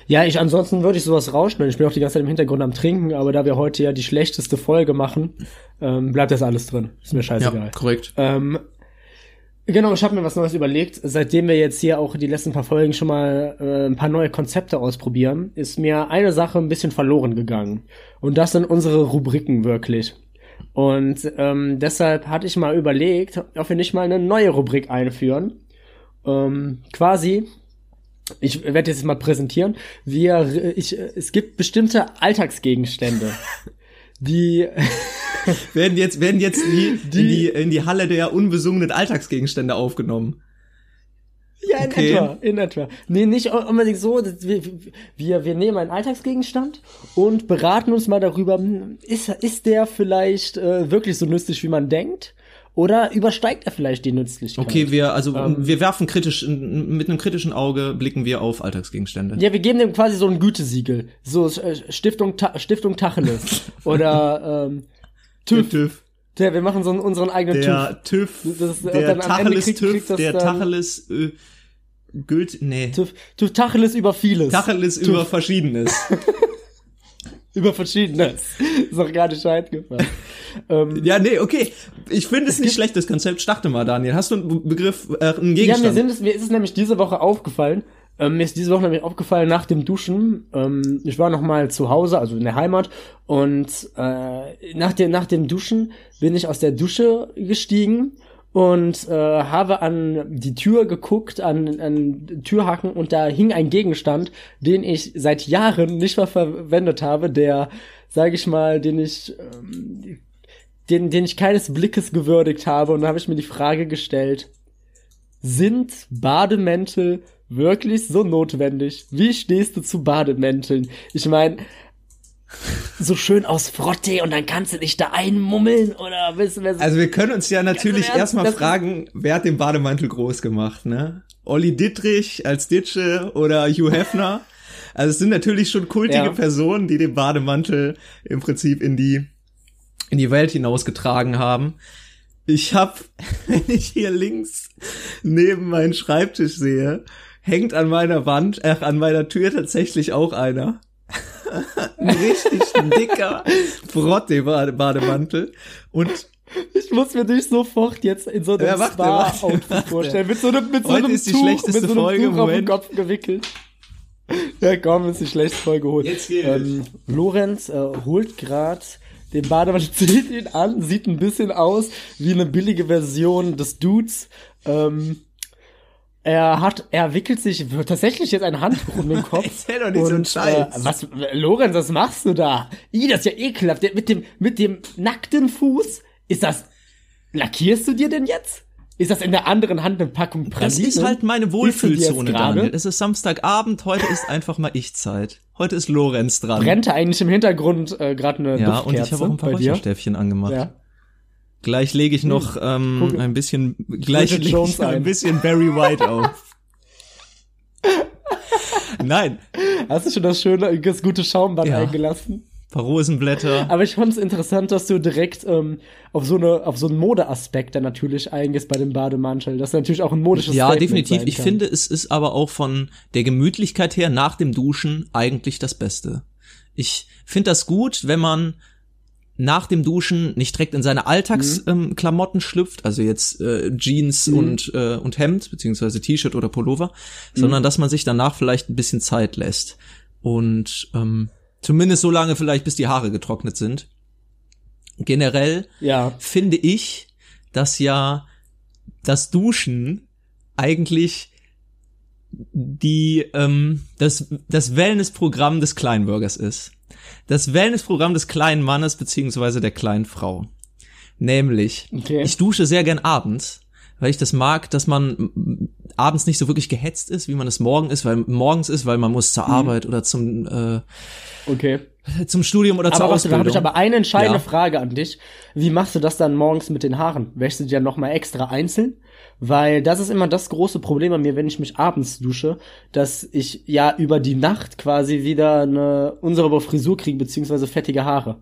Ja, ich ansonsten würde ich sowas rausschneiden. Ich bin auch die ganze Zeit im Hintergrund am Trinken, aber da wir heute ja die schlechteste Folge machen, ähm, bleibt das alles drin. Ist mir scheißegal. Ja, korrekt. Ähm, genau, ich habe mir was Neues überlegt. Seitdem wir jetzt hier auch die letzten paar Folgen schon mal äh, ein paar neue Konzepte ausprobieren, ist mir eine Sache ein bisschen verloren gegangen. Und das sind unsere Rubriken wirklich. Und ähm, deshalb hatte ich mal überlegt, ob wir nicht mal eine neue Rubrik einführen. Ähm, quasi, ich werde jetzt mal präsentieren. Wir, ich, es gibt bestimmte Alltagsgegenstände, die Werden jetzt, werden jetzt die, in, die, in die Halle der unbesungenen Alltagsgegenstände aufgenommen. Ja, in Okay. etwa, in etwa. Nee, nicht unbedingt so. Wir, wir, wir nehmen einen Alltagsgegenstand und beraten uns mal darüber, hm, ist, ist der vielleicht äh, wirklich so nützlich, wie man denkt? Oder übersteigt er vielleicht die Nützlichkeit? Okay, wir, also Ähm. wir werfen kritisch, mit einem kritischen Auge blicken wir auf Alltagsgegenstände. Ja, wir geben dem quasi so ein Gütesiegel. So äh, Stiftung, Ta Stiftung Tacheles. Oder ähm, TÜV. TÜV. Der, wir machen so unseren eigenen TÜV. Der TÜV, Das ist- und der Tacheles kriegt- TÜV, kriegt das der Tacheles äh, gilt, nee. TÜV. TÜV Tacheles über vieles. Tacheles TÜV. über Verschiedenes. Über verschiedenes. ist auch gar nicht eingefallen. ähm, ja, nee, okay. Ich finde es nicht schlecht, das Konzept. Starte mal, Daniel. Hast du einen Begriff, äh, einen ja, Gegenstand? mir, sind es, mir ist es nämlich diese Woche aufgefallen. Ähm, mir ist diese Woche nämlich aufgefallen nach dem Duschen. Ähm, ich war noch mal zu Hause, also in der Heimat, und äh, nach, dem, nach dem Duschen bin ich aus der Dusche gestiegen und äh, habe an die Tür geguckt, an, an Türhaken und da hing ein Gegenstand, den ich seit Jahren nicht mehr verwendet habe, der, sage ich mal, den ich ähm, den, den ich keines Blickes gewürdigt habe und da habe ich mir die Frage gestellt, sind Bademäntel wirklich so notwendig? Wie stehst du zu Bademänteln? Ich meine, so schön aus Frotte und dann kannst du dich da einmummeln oder wissen wir Also wir können uns ja natürlich erstmal fragen, wer hat den Bademantel groß gemacht, ne? Olli Dittrich als Ditsche oder Hugh Hefner? Also es sind natürlich schon kultige Ja. Personen, die den Bademantel im Prinzip in die in die Welt hinausgetragen haben. Ich habe, wenn ich hier links neben meinen Schreibtisch sehe, hängt an meiner Wand, äh, an meiner Tür tatsächlich auch einer. Ein richtig dicker Frotte-Bademantel. Und Ich muss mir dich sofort jetzt in so einem Ja, Spa-Outfit vorstellen. Mit so einem, mit so Heute einem ist die Tuch, schlechteste mit so einem Folge, Tuch auf den Moment. Kopf gewickelt. Ja, komm, ist die schlechte Folge holt. Jetzt geht's. Ähm, Lorenz äh, holt grad den Bademantel, zieht ihn an, sieht ein bisschen aus wie eine billige Version des Dudes. Ähm, er hat, er wickelt sich tatsächlich jetzt ein Handtuch um den Kopf. Erzähl doch nicht so einen Scheiß. Äh, was, Lorenz, was machst du da? Ih, das ist ja ekelhaft. Mit dem, mit dem nackten Fuß, ist das, lackierst du dir denn jetzt? Ist das in der anderen Hand eine Packung das Pralinen? ist halt meine Wohlfühlzone? Daniel. Es ist Samstagabend, heute ist einfach mal Ich-Zeit. Heute ist Lorenz dran. Brennt da eigentlich im Hintergrund äh, gerade eine ja, und Duftkerze ich habe auch ein paar? Räucherstäbchen angemacht. Ja. Gleich lege ich noch ähm, Guck- ein bisschen, gleich lege ich ein ein. bisschen Barry White auf. Nein, Hast du schon das schöne, das gute Schaumbad Ja. eingelassen? paar Rosenblätter. Aber ich fand es interessant, dass du direkt ähm, auf so eine auf so einen Modeaspekt dann natürlich eingehst bei dem Bademantel. Das ist natürlich auch ein modisches Ja, Statement definitiv. Ich finde, es ist aber auch von der Gemütlichkeit her nach dem Duschen eigentlich das Beste. Ich finde das gut, wenn man nach dem Duschen nicht direkt in seine Alltagsklamotten ähm, Klamotten schlüpft, also jetzt äh, Jeans Mhm. und äh, und Hemd beziehungsweise T-Shirt oder Pullover, Mhm. sondern dass man sich danach vielleicht ein bisschen Zeit lässt und ähm, zumindest so lange vielleicht, bis die Haare getrocknet sind. Generell Ja. finde ich, dass ja das Duschen eigentlich die ähm, das das Wellnessprogramm des Kleinbürgers ist. Das Wellnessprogramm des kleinen Mannes beziehungsweise der kleinen Frau. Nämlich, Okay. ich dusche sehr gern abends, weil ich das mag, dass man abends nicht so wirklich gehetzt ist, wie man es morgen ist, weil morgens ist, weil man muss Mhm. zur Arbeit oder zum äh, Okay. zum Studium oder zur Aber warte, da habe Ausbildung. ich aber eine entscheidende Ja. Frage an dich. Wie machst du das dann morgens mit den Haaren? Wäschst du die dann nochmal extra einzeln? Weil das ist immer das große Problem bei mir, wenn ich mich abends dusche, dass ich ja über die Nacht quasi wieder eine unsaubere Frisur kriege, beziehungsweise fettige Haare.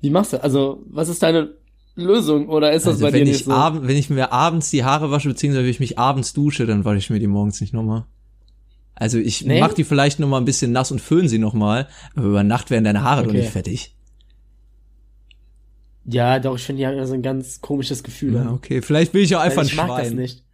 Wie machst du? Also, was ist deine Lösung? Oder ist das Also bei wenn dir ich nicht so? abend, wenn ich mir abends die Haare wasche, beziehungsweise wenn ich mich abends dusche, dann wasche ich mir die morgens nicht nochmal. Also ich Nee? mach die vielleicht noch mal ein bisschen nass und föhn sie noch mal, aber über Nacht werden deine Haare doch Okay. nicht fettig. Ja, doch, ich finde, die haben ja so ein ganz komisches Gefühl. Ja, okay, vielleicht bin ich auch einfach Weil ein ich mag das Schwein. nicht.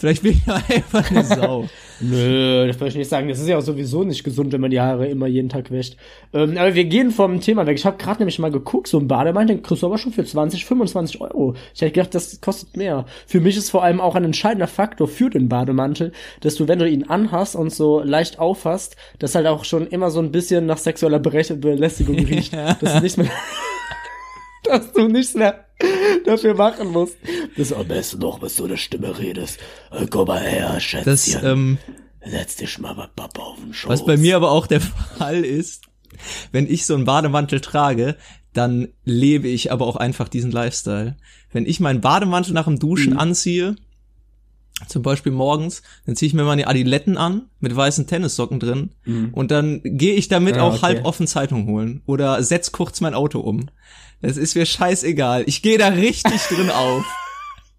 Vielleicht bin ich auch einfach eine Sau. Nö, das würde ich nicht sagen. Das ist ja auch sowieso nicht gesund, wenn man die Haare immer jeden Tag wäscht. Ähm, aber wir gehen vom Thema weg. Ich habe gerade nämlich mal geguckt, so ein Bademantel den kriegst du aber schon für 20, 25 Euro. Ich hätte gedacht, das kostet mehr. Für mich ist vor allem auch ein entscheidender Faktor für den Bademantel, dass du, wenn du ihn anhast und so leicht auffasst, das halt auch schon immer so ein bisschen nach sexueller Belästigung riecht. Dass du nicht mehr, dass du nichts mehr dafür machen musst. Das am besten noch, bis du eine Stimme redest. Äh, komm mal her, Schätzchen. Das, ähm, Setz dich mal bei Papa auf den Schoß. was bei mir aber auch der Fall ist, wenn ich so einen Bademantel trage, dann lebe ich aber auch einfach diesen Lifestyle. Wenn ich meinen Bademantel nach dem Duschen Mhm. anziehe, zum Beispiel morgens, dann ziehe ich mir meine Adiletten an mit weißen Tennissocken drin und dann gehe ich damit Ah, auch okay. halb offen Zeitung holen oder setz kurz mein Auto um. Das ist mir scheißegal. Ich gehe da richtig drin auf.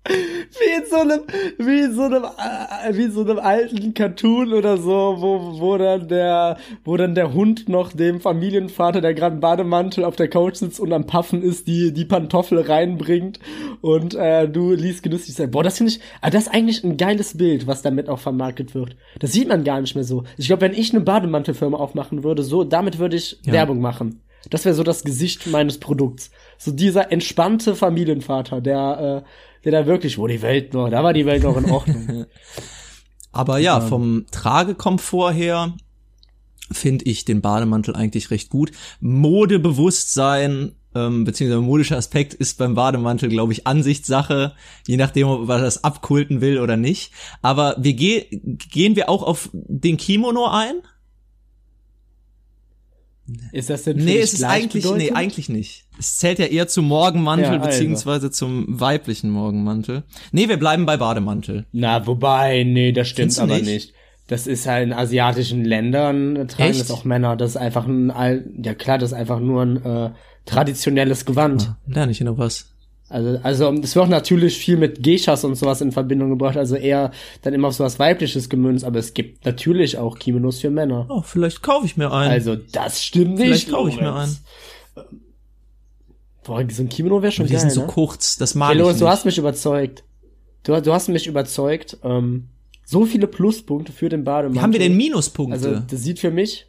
Wie in so einem, wie in so einem, äh, wie in so einem alten Cartoon oder so, wo, wo dann der, wo dann der Hund noch dem Familienvater, der gerade im Bademantel auf der Couch sitzt und am Paffen ist, die, die Pantoffel reinbringt und äh, du liest genüsslich sagst, boah, das finde ich, ah, das ist eigentlich ein geiles Bild, was damit auch vermarktet wird. Das sieht man gar nicht mehr so. Ich glaube, wenn ich eine Bademantelfirma aufmachen würde, so, damit würde ich Ja. Werbung machen. Das wäre so das Gesicht meines Produkts. So dieser entspannte Familienvater, der, äh, der da wirklich, wo die Welt noch, da war die Welt noch in Ordnung. Aber ja, vom Tragekomfort her finde ich den Bademantel eigentlich recht gut. Modebewusstsein ähm, beziehungsweise modischer Aspekt ist beim Bademantel, glaube ich, Ansichtssache, je nachdem, ob man das abkulten will oder nicht. Aber wir ge gehen wir auch auf den Kimono ein? Ist das denn Nee, es ist eigentlich, nee, eigentlich nicht. Es zählt ja eher zum Morgenmantel Ja, also. beziehungsweise zum weiblichen Morgenmantel. Nee, wir bleiben bei Bademantel. Na, wobei, nee, das stimmt aber nicht? nicht. Das ist halt in asiatischen Ländern äh, tragen das auch Männer. Das ist einfach ein, ja klar, das ist einfach nur ein äh, traditionelles Gewand. Lerne ich noch was. Also, also es wird natürlich viel mit Geishas und sowas in Verbindung gebracht, also eher dann immer auf sowas weibliches gemünzt, aber es gibt natürlich auch Kimonos für Männer. Oh, vielleicht kaufe ich mir einen. Also das stimmt nicht. vielleicht kaufe ich mir einen. Boah, so ein Kimono wäre schon Die geil, sind so ne? kurz, das mag Hey, ich nicht. du hast mich überzeugt. Du, du hast mich überzeugt. Ähm, so viele Pluspunkte für den Bademantel. Haben wir denn Minuspunkte? Also das sieht für mich.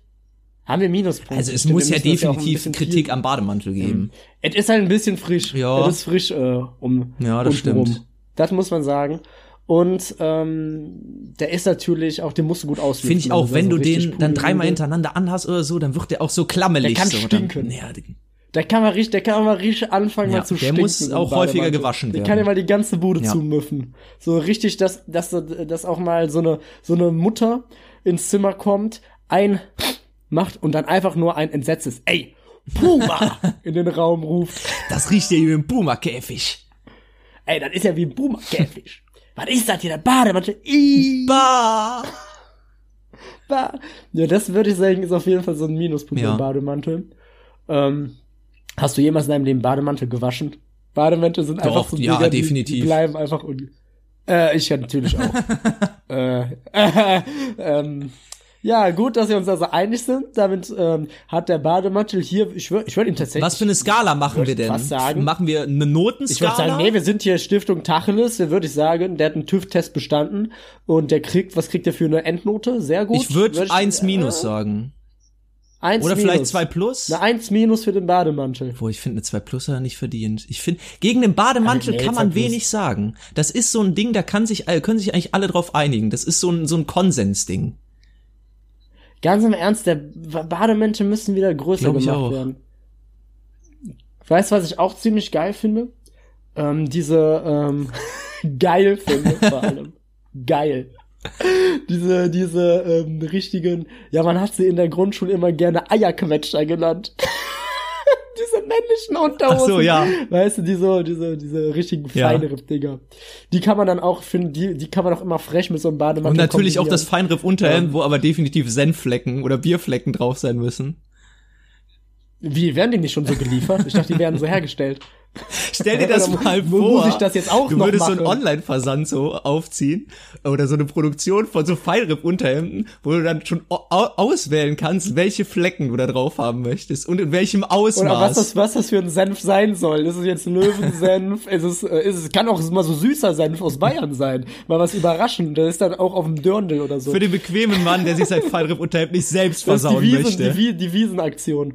Haben wir Minuspunkte? Also es Stimmt, muss ja definitiv Kritik viel- am Bademantel geben. Es ist halt ein bisschen frisch. Ja. Es ist frisch äh, um Ja, das stimmt. Das muss man sagen. Und ähm, der ist natürlich auch, den musst du gut auslüften. Finde ich auch, Also wenn so du den dann dreimal Pudelrübe. hintereinander anhast oder so, dann wird der auch so klammelig. Der kann so, stinken. Dann, ja, die- Der kann mal richtig, der kann mal richtig anfangen, Ja, mal zu der stinken. muss mit dem auch häufiger gewaschen Der werden. kann ja mal die ganze Bude Ja. zumüffen. So richtig, dass, dass, dass auch mal so eine, so eine Mutter ins Zimmer kommt, ein macht und dann einfach nur ein entsetztes, ey, Puma, in den Raum ruft. Das riecht ja wie ein Puma-Käfig. Ey, das ist ja wie ein Puma-Käfig. Was ist das hier, der Bademantel? Bah! ba. Ja, das würde ich sagen, ist auf jeden Fall so ein Minuspunkt Ja. beim Bademantel. Ähm, hast du jemals in deinem Leben Bademantel gewaschen? Bademäntel sind Doch, einfach so ja, Dinger, die, definitiv. die bleiben einfach un äh, ich ja natürlich auch. äh, äh, ähm, ja, gut, dass wir uns also einig sind. Damit ähm, hat der Bademantel hier, ich würde ich würd ihm tatsächlich. Was für eine Skala machen wir denn? sagen. Machen wir eine Notenskala? Ich würde sagen, nee, wir sind hier Stiftung Tacheles. Da würde ich sagen, der hat einen TÜV-Test bestanden und der kriegt, was kriegt der für eine Endnote? Sehr gut. ich würde Würd eins äh, minus sagen. Eins Oder minus. vielleicht zwei plus? Eine eins minus für den Bademantel. Wo ich finde, eine 2 Plus hat er nicht verdient. Ich finde, gegen den Bademantel Ah, nee, kann 2 man wenig sagen. Das ist so ein Ding, da kann sich, äh, können sich eigentlich alle drauf einigen. Das ist so ein, so ein Konsensding. Ganz im Ernst, der Ba- Bademantel müssen wieder größer Glaub gemacht werden. Weißt du, was ich auch ziemlich geil finde? Ähm, diese, ähm, geil finde, vor allem. geil. Diese, diese, ähm, richtigen, ja, man hat sie in der Grundschule immer gerne Eierquetscher genannt. männlichen Unterhosen. Ach so, ja. Weißt du, diese, diese, diese richtigen Ja. Feinripp-Dinger. Die kann man dann auch, finden, die, die kann man auch immer frech mit so einem Bademantel Und natürlich auch das kombinieren. Feinripp-Unterhemd, Ähm. wo aber definitiv Senfflecken oder Bierflecken drauf sein müssen. Wie, werden die nicht schon so geliefert? Ich dachte, die werden so hergestellt. Stell dir das mal vor. muss ich das jetzt auch du würdest so machen? einen Online-Versand so aufziehen oder so eine Produktion von so Feinripp-Unterhemden, wo du dann schon au auswählen kannst, welche Flecken du da drauf haben möchtest und in welchem Ausmaß. Oder was das, was das für ein Senf sein soll. Ist es jetzt Löwensenf? ist es, äh, ist es, kann auch mal so süßer Senf aus Bayern sein. Mal was überraschend. Das ist dann auch auf dem Dirndl oder so. Für den bequemen Mann, der sich sein Feinripp-Unterhemd nicht selbst das ist die, versauen Wiesen, möchte. die, die Wiesenaktion.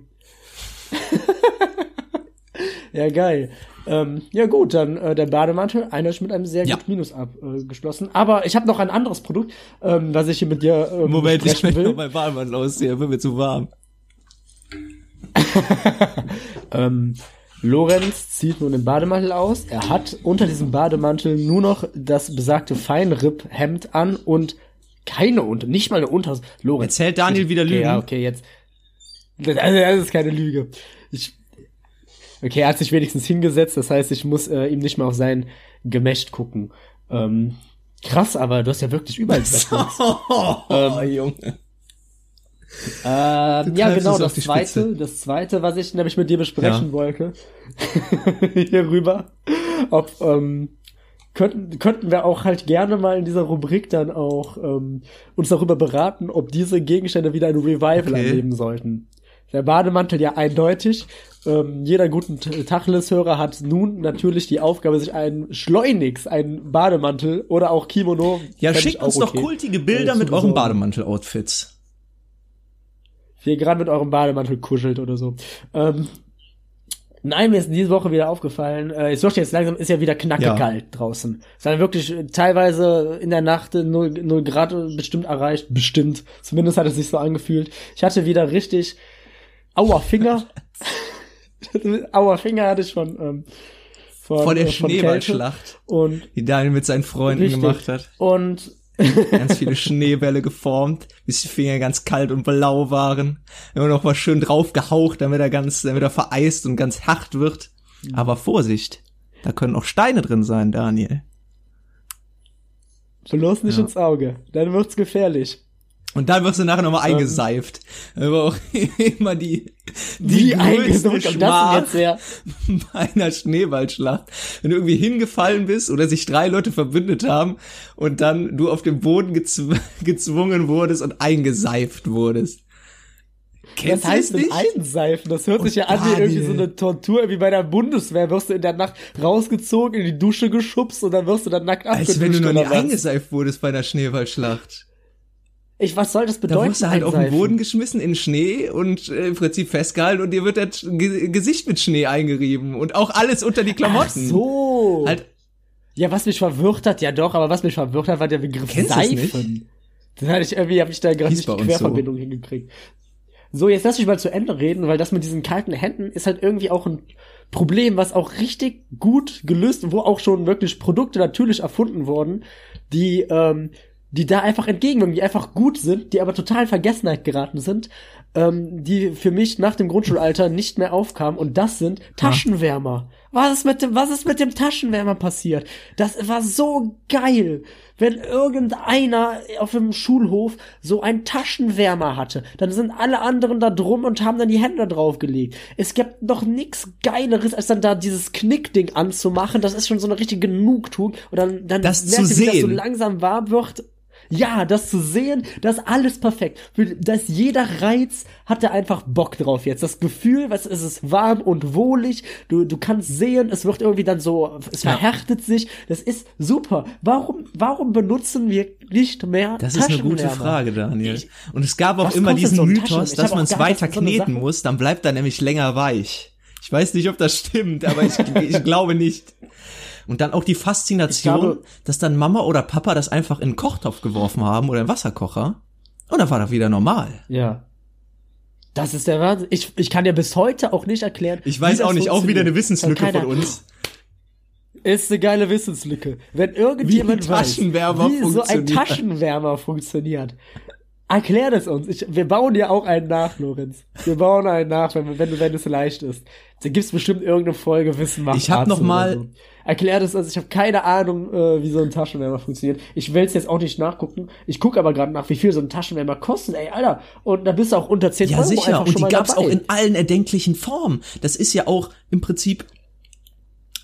Ja, geil. Ähm, ja gut, dann äh, der Bademantel, einer ist mit einem sehr Ja. gut Minus abgeschlossen. Äh. Aber ich habe noch ein anderes Produkt, ähm, was ich hier mit dir ähm, Moment, ich will. noch mein Bademann ausziehen, wird mir zu warm. Ähm, Lorenz zieht nun den Bademantel aus. Er hat unter diesem Bademantel nur noch das besagte Feinripp-Hemd an und keine Unter, nicht mal eine Unterhose. Lorenz. Erzählt Daniel wieder Lügen? Ja, okay, jetzt. Das, das ist keine Lüge. Ich, Okay, er hat sich wenigstens hingesetzt, das heißt, ich muss äh, ihm nicht mal auf sein Gemächt gucken. Ähm, krass, aber du hast ja wirklich überall Netflix. Oh, Junge. Ähm, ja, genau, das zweite, das zweite, was ich nämlich mit dir besprechen Ja. wollte, hierüber, ob, ähm, könnten, könnten wir auch halt gerne mal in dieser Rubrik dann auch ähm, uns darüber beraten, ob diese Gegenstände wieder ein Revival Okay. erleben sollten. Der Bademantel ja eindeutig. Ähm, jeder guten T- Tacheles-Hörer hat nun natürlich die Aufgabe, sich einen schleunigst einen Bademantel oder auch Kimono. Ja, ich schickt uns doch okay, kultige Bilder äh, mit euren. Bademantel-Outfits. Wie ihr gerade mit eurem Bademantel kuschelt oder so. Ähm, nein, mir ist diese Woche wieder aufgefallen, äh, es wird jetzt langsam, ist ja wieder knacke Ja. kalt draußen. Es war wirklich teilweise in der Nacht 0, 0 Grad bestimmt erreicht. Bestimmt. Zumindest hat es sich so angefühlt. Ich hatte wieder richtig Aua Aua Finger hatte ich von, ähm, von, Vor der äh, von. Schneeballschlacht, Und die Daniel mit seinen Freunden richtig. gemacht hat. Und Ganz viele Schneebälle geformt, bis die Finger ganz kalt und blau waren. Immer noch mal schön drauf gehaucht, damit er ganz, damit er vereist und ganz hart wird. Aber Vorsicht, da können auch Steine drin sein, Daniel. bloß nicht Ja. ins Auge. Dann wird's gefährlich. Und dann wirst du nachher nochmal Ähm. eingeseift. Aber auch immer die, Wie die eingesucht größte kommt das denn jetzt her? bei einer Schneeballschlacht. Wenn du irgendwie hingefallen bist oder sich drei Leute verbündet haben und dann du auf dem Boden gezw gezwungen wurdest und eingeseift wurdest. Kennst heißt das denn nicht? einseifen? Das hört Und sich ja an wie irgendwie so eine Tortur, wie bei der Bundeswehr. Wirst du in der Nacht rausgezogen, in die Dusche geschubst und dann wirst du dann nackt abgeduscht. Als wenn du noch nie eingeseift wurdest bei einer Schneeballschlacht. Ich, was soll das Da bedeuten? wirst du halt auf den einseifen? Boden geschmissen in Schnee und äh, im Prinzip festgehalten und dir wird das Ge Gesicht mit Schnee eingerieben und auch alles unter die Ach Klamotten. so. Halt, Ja, was mich verwirrt hat, ja doch, aber was mich verwirrt hat, war der Begriff Kennst? Seifen. Das hatte ich irgendwie, habe ich da gerade nicht die Querverbindung hingekriegt. So, jetzt lass mich mal zu Ende reden, weil das mit diesen kalten Händen ist halt irgendwie auch ein Problem, was auch richtig gut gelöst, wo auch schon wirklich Produkte natürlich erfunden wurden, die, ähm, die da einfach entgegenwirken, die einfach gut sind, die aber total in Vergessenheit geraten sind, ähm, die für mich nach dem Grundschulalter nicht mehr aufkamen und das sind Taschenwärmer. Was ist mit dem, was ist mit dem Taschenwärmer passiert? Das war so geil. Wenn irgendeiner auf dem Schulhof so einen Taschenwärmer hatte, dann sind alle anderen da drum und haben dann die Hände draufgelegt. Es gibt noch nix Geileres, als dann da dieses Knickding anzumachen. Das ist schon so eine richtige Genugtuung. Und dann, dann Das merkst zu du, wie das so langsam warm wird. Ja, das zu sehen, das ist alles perfekt. Da ist jeder Reiz, hat er einfach Bock drauf jetzt. Das Gefühl, was es ist warm und wohlig. Du, du kannst sehen, es wird irgendwie dann so, es Ja. verhärtet sich. Das ist super. Warum, warum benutzen wir nicht mehr Das ist eine gute? Frage, Daniel. Ich- Und es gab auch immer diesen so Mythos, dass man es weiter so kneten Sache. muss, dann bleibt er nämlich länger weich. Ich weiß nicht, ob das stimmt, aber ich, ich glaube nicht. Und dann auch die Faszination, glaube- dass dann Mama oder Papa das einfach in einen Kochtopf geworfen haben oder in einen Wasserkocher. Und dann war das wieder normal. Ja. Das ist der Wahnsinn. Ich, ich kann dir bis heute auch nicht erklären. Ich weiß auch nicht, auch wieder eine. Wissenslücke von uns. Ist eine geile Wissenslücke. Wenn irgendjemand Wie ein Taschenwärmer weiß, wie so ein. Taschenwärmer funktioniert, erklär das uns. Ich, wir bauen dir auch einen nach, Lorenz. Wir bauen einen nach, wenn, wenn, wenn es leicht ist. Da gibt's bestimmt irgendeine Folge Wissen macht Ich hab noch mal- So. Erklär das uns. Ich habe keine Ahnung, äh, wie so ein Taschenwärmer funktioniert. Ich will's jetzt auch nicht nachgucken. Ich gucke aber gerade nach, wie viel so ein Taschenwärmer kostet. Ey, Alter. Und da bist du auch unter 10 Ja, Euro sicher. Und die gab's dabei. auch in allen erdenklichen Formen. Das ist ja auch im Prinzip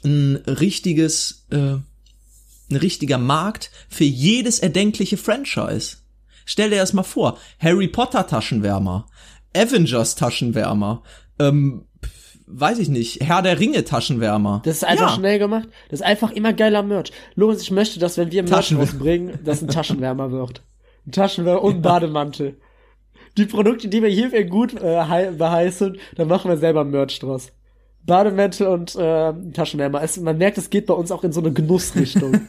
ein richtiges, äh, ein richtiger Markt für jedes erdenkliche Franchise. Stell dir das mal vor. Harry Potter Taschenwärmer, Avengers Taschenwärmer, ähm, weiß ich nicht, Herr der Ringe Taschenwärmer. Das ist einfach ja. schnell gemacht. Das ist einfach immer geiler Merch. Lorenz, ich möchte, dass wenn wir Merch rausbringen, dass ein Taschenwärmer wird. Ein Taschenwärmer und ein Bademantel. Die Produkte, die wir hierfür gut äh, hei- beheißen, dann machen wir selber Merch draus. Bademantel und äh, Taschenwärmer. Es, man merkt, es geht bei uns auch in so eine Genussrichtung.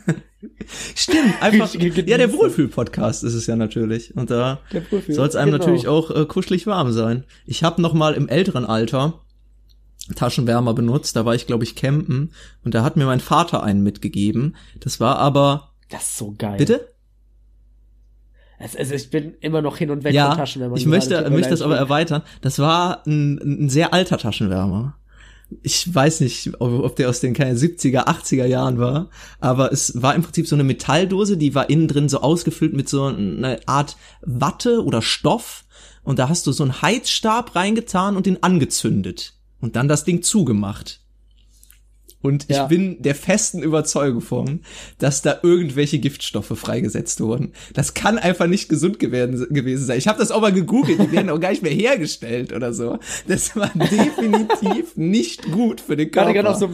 Stimmt, einfach. Ja, der. Wohlfühl-Podcast ist es ja natürlich. Und da soll es einem genau. natürlich auch äh, kuschelig warm sein. Ich habe noch mal im älteren Alter Taschenwärmer benutzt. Da war ich, glaube ich, campen. Und da hat mir mein Vater einen mitgegeben. Das war aber. das ist so geil. Bitte? Also, ich bin immer noch hin und weg von Ja, Taschenwärmer. ich möchte, möchte das aber erweitern. Das war ein, ein sehr alter Taschenwärmer. Ich weiß nicht, ob, ob der aus den keine 70er, 80er Jahren war, aber es war im Prinzip so eine Metalldose, die war innen drin so ausgefüllt mit so einer Art Watte oder Stoff und da hast du so einen Heizstab reingetan und den angezündet und dann das Ding zugemacht. Und ich Ja. bin der festen Überzeugung von, dass da irgendwelche Giftstoffe freigesetzt wurden. Das kann einfach nicht gesund gewesen, gewesen sein. Ich habe das auch mal gegoogelt, die werden auch gar nicht mehr hergestellt oder so. Das war definitiv nicht gut für den Körper. so.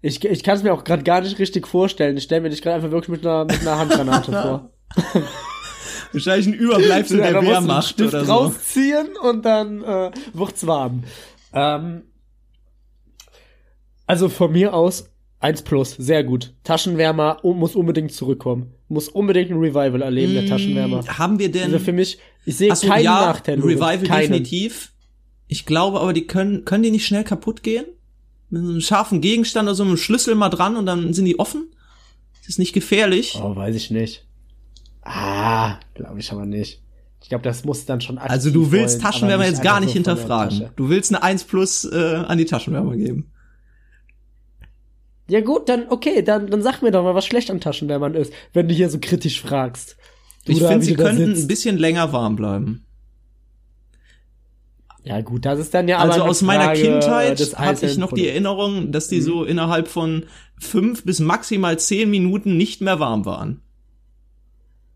Ich, ich kann es mir auch gerade gar nicht richtig vorstellen. Ich stelle mir dich gerade einfach wirklich mit einer, mit einer Handgranate vor. Wahrscheinlich ein Überbleibsel Ja, der Wehrmacht oder so. rausziehen und dann äh, wird's warm. Ähm, also von mir aus 1 plus, sehr gut. Taschenwärmer muss unbedingt zurückkommen. Muss unbedingt ein Revival erleben, der Taschenwärmer. Haben wir denn Also für mich, ich sehe Achso, keinen ja, Nachteil. Revival keinen. definitiv. Ich glaube aber, die können, können die nicht schnell kaputt gehen? Mit so einem scharfen Gegenstand oder so einem Schlüssel mal dran und dann sind die offen? Ist das nicht gefährlich? Oh, weiß ich nicht. Ah, glaube ich aber nicht. Ich glaube, das muss dann schon aktiv also du willst wollen, Taschenwärmer jetzt gar nicht so hinterfragen. Du willst eine 1 plus äh, an die Taschenwärmer geben. Ja gut, dann okay, dann, dann sag mir doch mal, was schlecht an Taschenwärmern ist, wenn du hier so kritisch fragst. Du Ich finde, sie könnten ein bisschen länger warm bleiben. Ja gut, das ist dann ja Also aus meiner Frage Kindheit des habe ich noch die. Erinnerung, dass die so innerhalb von fünf bis maximal zehn Minuten nicht mehr warm waren.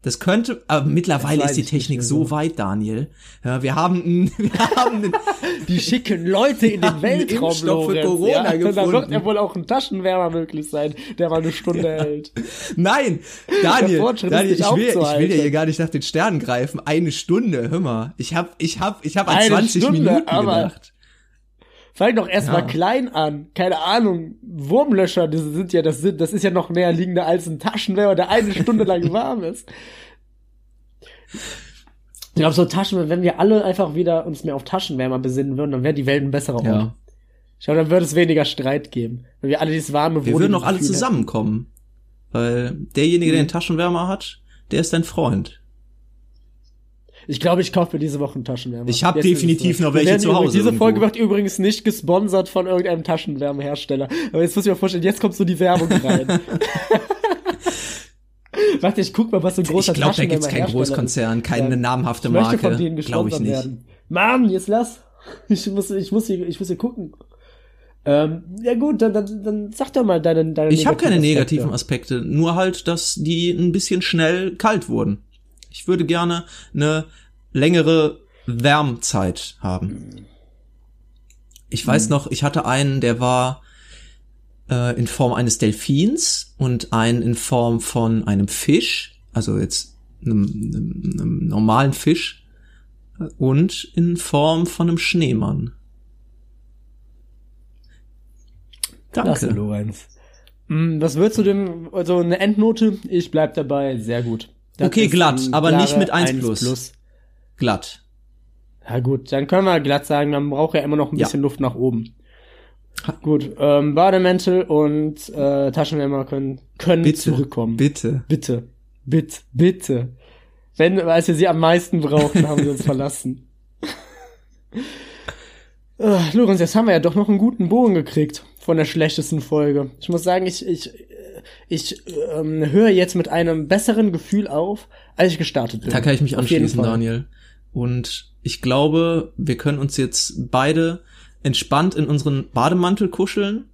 Das könnte, aber mittlerweile ist die Technik so so. weit, Daniel. Ja, wir haben, wir haben Die schicken Leute in den Weltraum, für Corona ja? Da wird gefunden. ja wohl auch ein Taschenwärmer möglich sein, der mal eine Stunde hält. Nein, Daniel, Daniel, ich will, ich will ja hier gar nicht nach den Sternen greifen. Eine Stunde, hör mal. Ich hab, ich hab, ich hab an Eine 20 Stunde, Minuten aber- gedacht. Fang doch erstmal Ja. klein an. Keine Ahnung. Wurmlöscher, das sind ja, das sind, das ist ja noch näher liegender als ein Taschenwärmer, der eine Stunde lang warm ist. Ich glaube, so Taschenwärmer, wenn wir alle einfach wieder uns mehr auf Taschenwärmer besinnen würden, dann wäre die Welt ein besserer Ort. Ja. Ich glaube, dann würde es weniger Streit geben. Wenn wir alle dieses warme Wir würden auch alle zusammenkommen. Weil derjenige, der Mhm. den Taschenwärmer hat, der ist dein Freund. Ich glaube, ich kaufe mir diese Woche einen Taschenwärmer. Ich hab Jetzt ist es definitiv noch welche zu Hause Diese irgendwo. Folge wird übrigens nicht gesponsert von irgendeinem Taschenwärmehersteller. Aber jetzt muss ich mir vorstellen, jetzt kommt so die Werbung rein. Warte, ich guck mal, was so ein großer Ich glaube, da gibt's keinen Großkonzern, keine Ja. namhafte Ich möchte von Marke. denen Glaube ich nicht. werden. Mann, jetzt lass. Ich muss, ich muss hier, ich muss hier gucken. Ähm, ja gut, dann, dann, dann sag doch mal deine, deine Ich habe keine negativen. Aspekte, nur halt, dass die ein bisschen schnell kalt wurden. Ich würde gerne eine längere Wärmzeit haben. Ich weiß noch, ich hatte einen, der war äh, in Form eines Delfins und einen in Form von einem Fisch, also jetzt einem, einem, einem normalen Fisch äh, und in Form von einem Schneemann. Klasse, Danke. Lorenz. Hm, Was würdest du denn, also eine Endnote? Ich bleib dabei, sehr gut. Das Okay, glatt, aber nicht mit 1 1 plus. Glatt. Ja gut, dann können wir glatt sagen, man braucht ja immer noch ein Ja. bisschen Luft nach oben. Gut, ähm, Bademäntel und äh, Taschenwärmer können, können Bitte. zurückkommen. Bitte. Bitte. Bitte. Bitte. Wenn, als wir sie am meisten brauchten, haben sie uns verlassen. Äh, Lorenz, jetzt haben wir ja doch noch einen guten Bogen gekriegt von der schlechtesten Folge. Ich muss sagen, ich, ich, ich ähm, höre jetzt mit einem besseren Gefühl auf, als ich gestartet bin. Da kann ich mich anschließen. Daniel. Und ich glaube, wir können uns jetzt beide entspannt in unseren Bademantel kuscheln,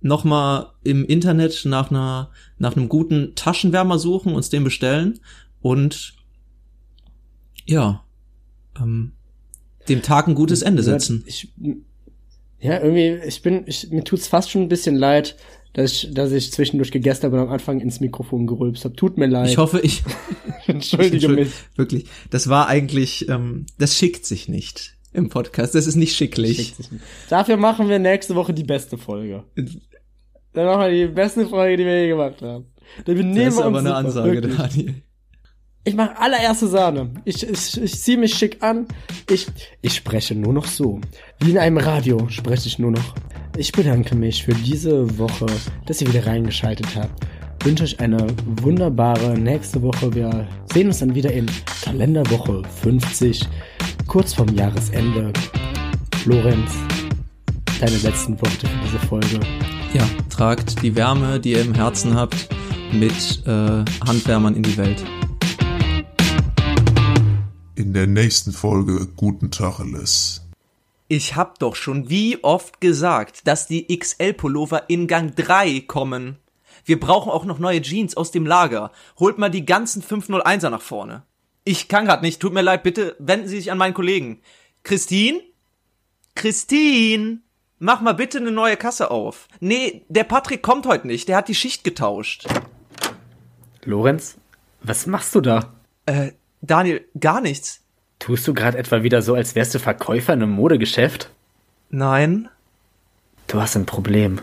nochmal im Internet nach einer, nach einem guten Taschenwärmer suchen, uns den bestellen und ja, ähm, dem Tag ein gutes Ende setzen. Ich, ja, irgendwie, ich bin, ich, mir tut's fast schon ein bisschen leid, dass ich, dass ich zwischendurch gegessen habe und am Anfang ins Mikrofon gerülpst habe. Tut mir leid. Ich hoffe, ich, Entschuldige Entschuld- mich. Wirklich, das war eigentlich, ähm, das schickt sich nicht im Podcast. Das ist nicht schicklich. Schickt sich nicht. Dafür machen wir nächste Woche die beste Folge. Dann machen wir die beste Folge, die wir je gemacht haben. Dann benehmen Das ist wir aber uns eine super, Ansage, wirklich. Daniel. Ich mache allererste Sahne. Ich, ich, ich ziehe mich schick an. Ich, ich spreche nur noch so. Wie in einem Radio spreche ich nur noch. Ich bedanke mich für diese Woche, dass ihr wieder reingeschaltet habt. Wünsche euch eine wunderbare nächste Woche. Wir sehen uns dann wieder in Kalenderwoche 50, kurz vorm Jahresende. Lorenz, deine letzten Worte für diese Folge. Ja, tragt die Wärme, die ihr im Herzen habt, mit äh, Handwärmern in die Welt. In der nächsten Folge Guten Tacheles. Ich hab doch schon wie oft gesagt, dass die XL-Pullover in Gang 3 kommen. Wir brauchen auch noch neue Jeans aus dem Lager. Holt mal die ganzen 501er nach vorne. Ich kann grad nicht, tut mir leid, bitte wenden Sie sich an meinen Kollegen. Christine? Christine? Mach mal bitte eine neue Kasse auf. Nee, der Patrick kommt heute nicht, der hat die Schicht getauscht. Lorenz, was machst du da? Äh, Daniel, gar nichts. Tust du gerade etwa wieder so, als wärst du Verkäufer in einem Modegeschäft? Nein. Du hast ein Problem.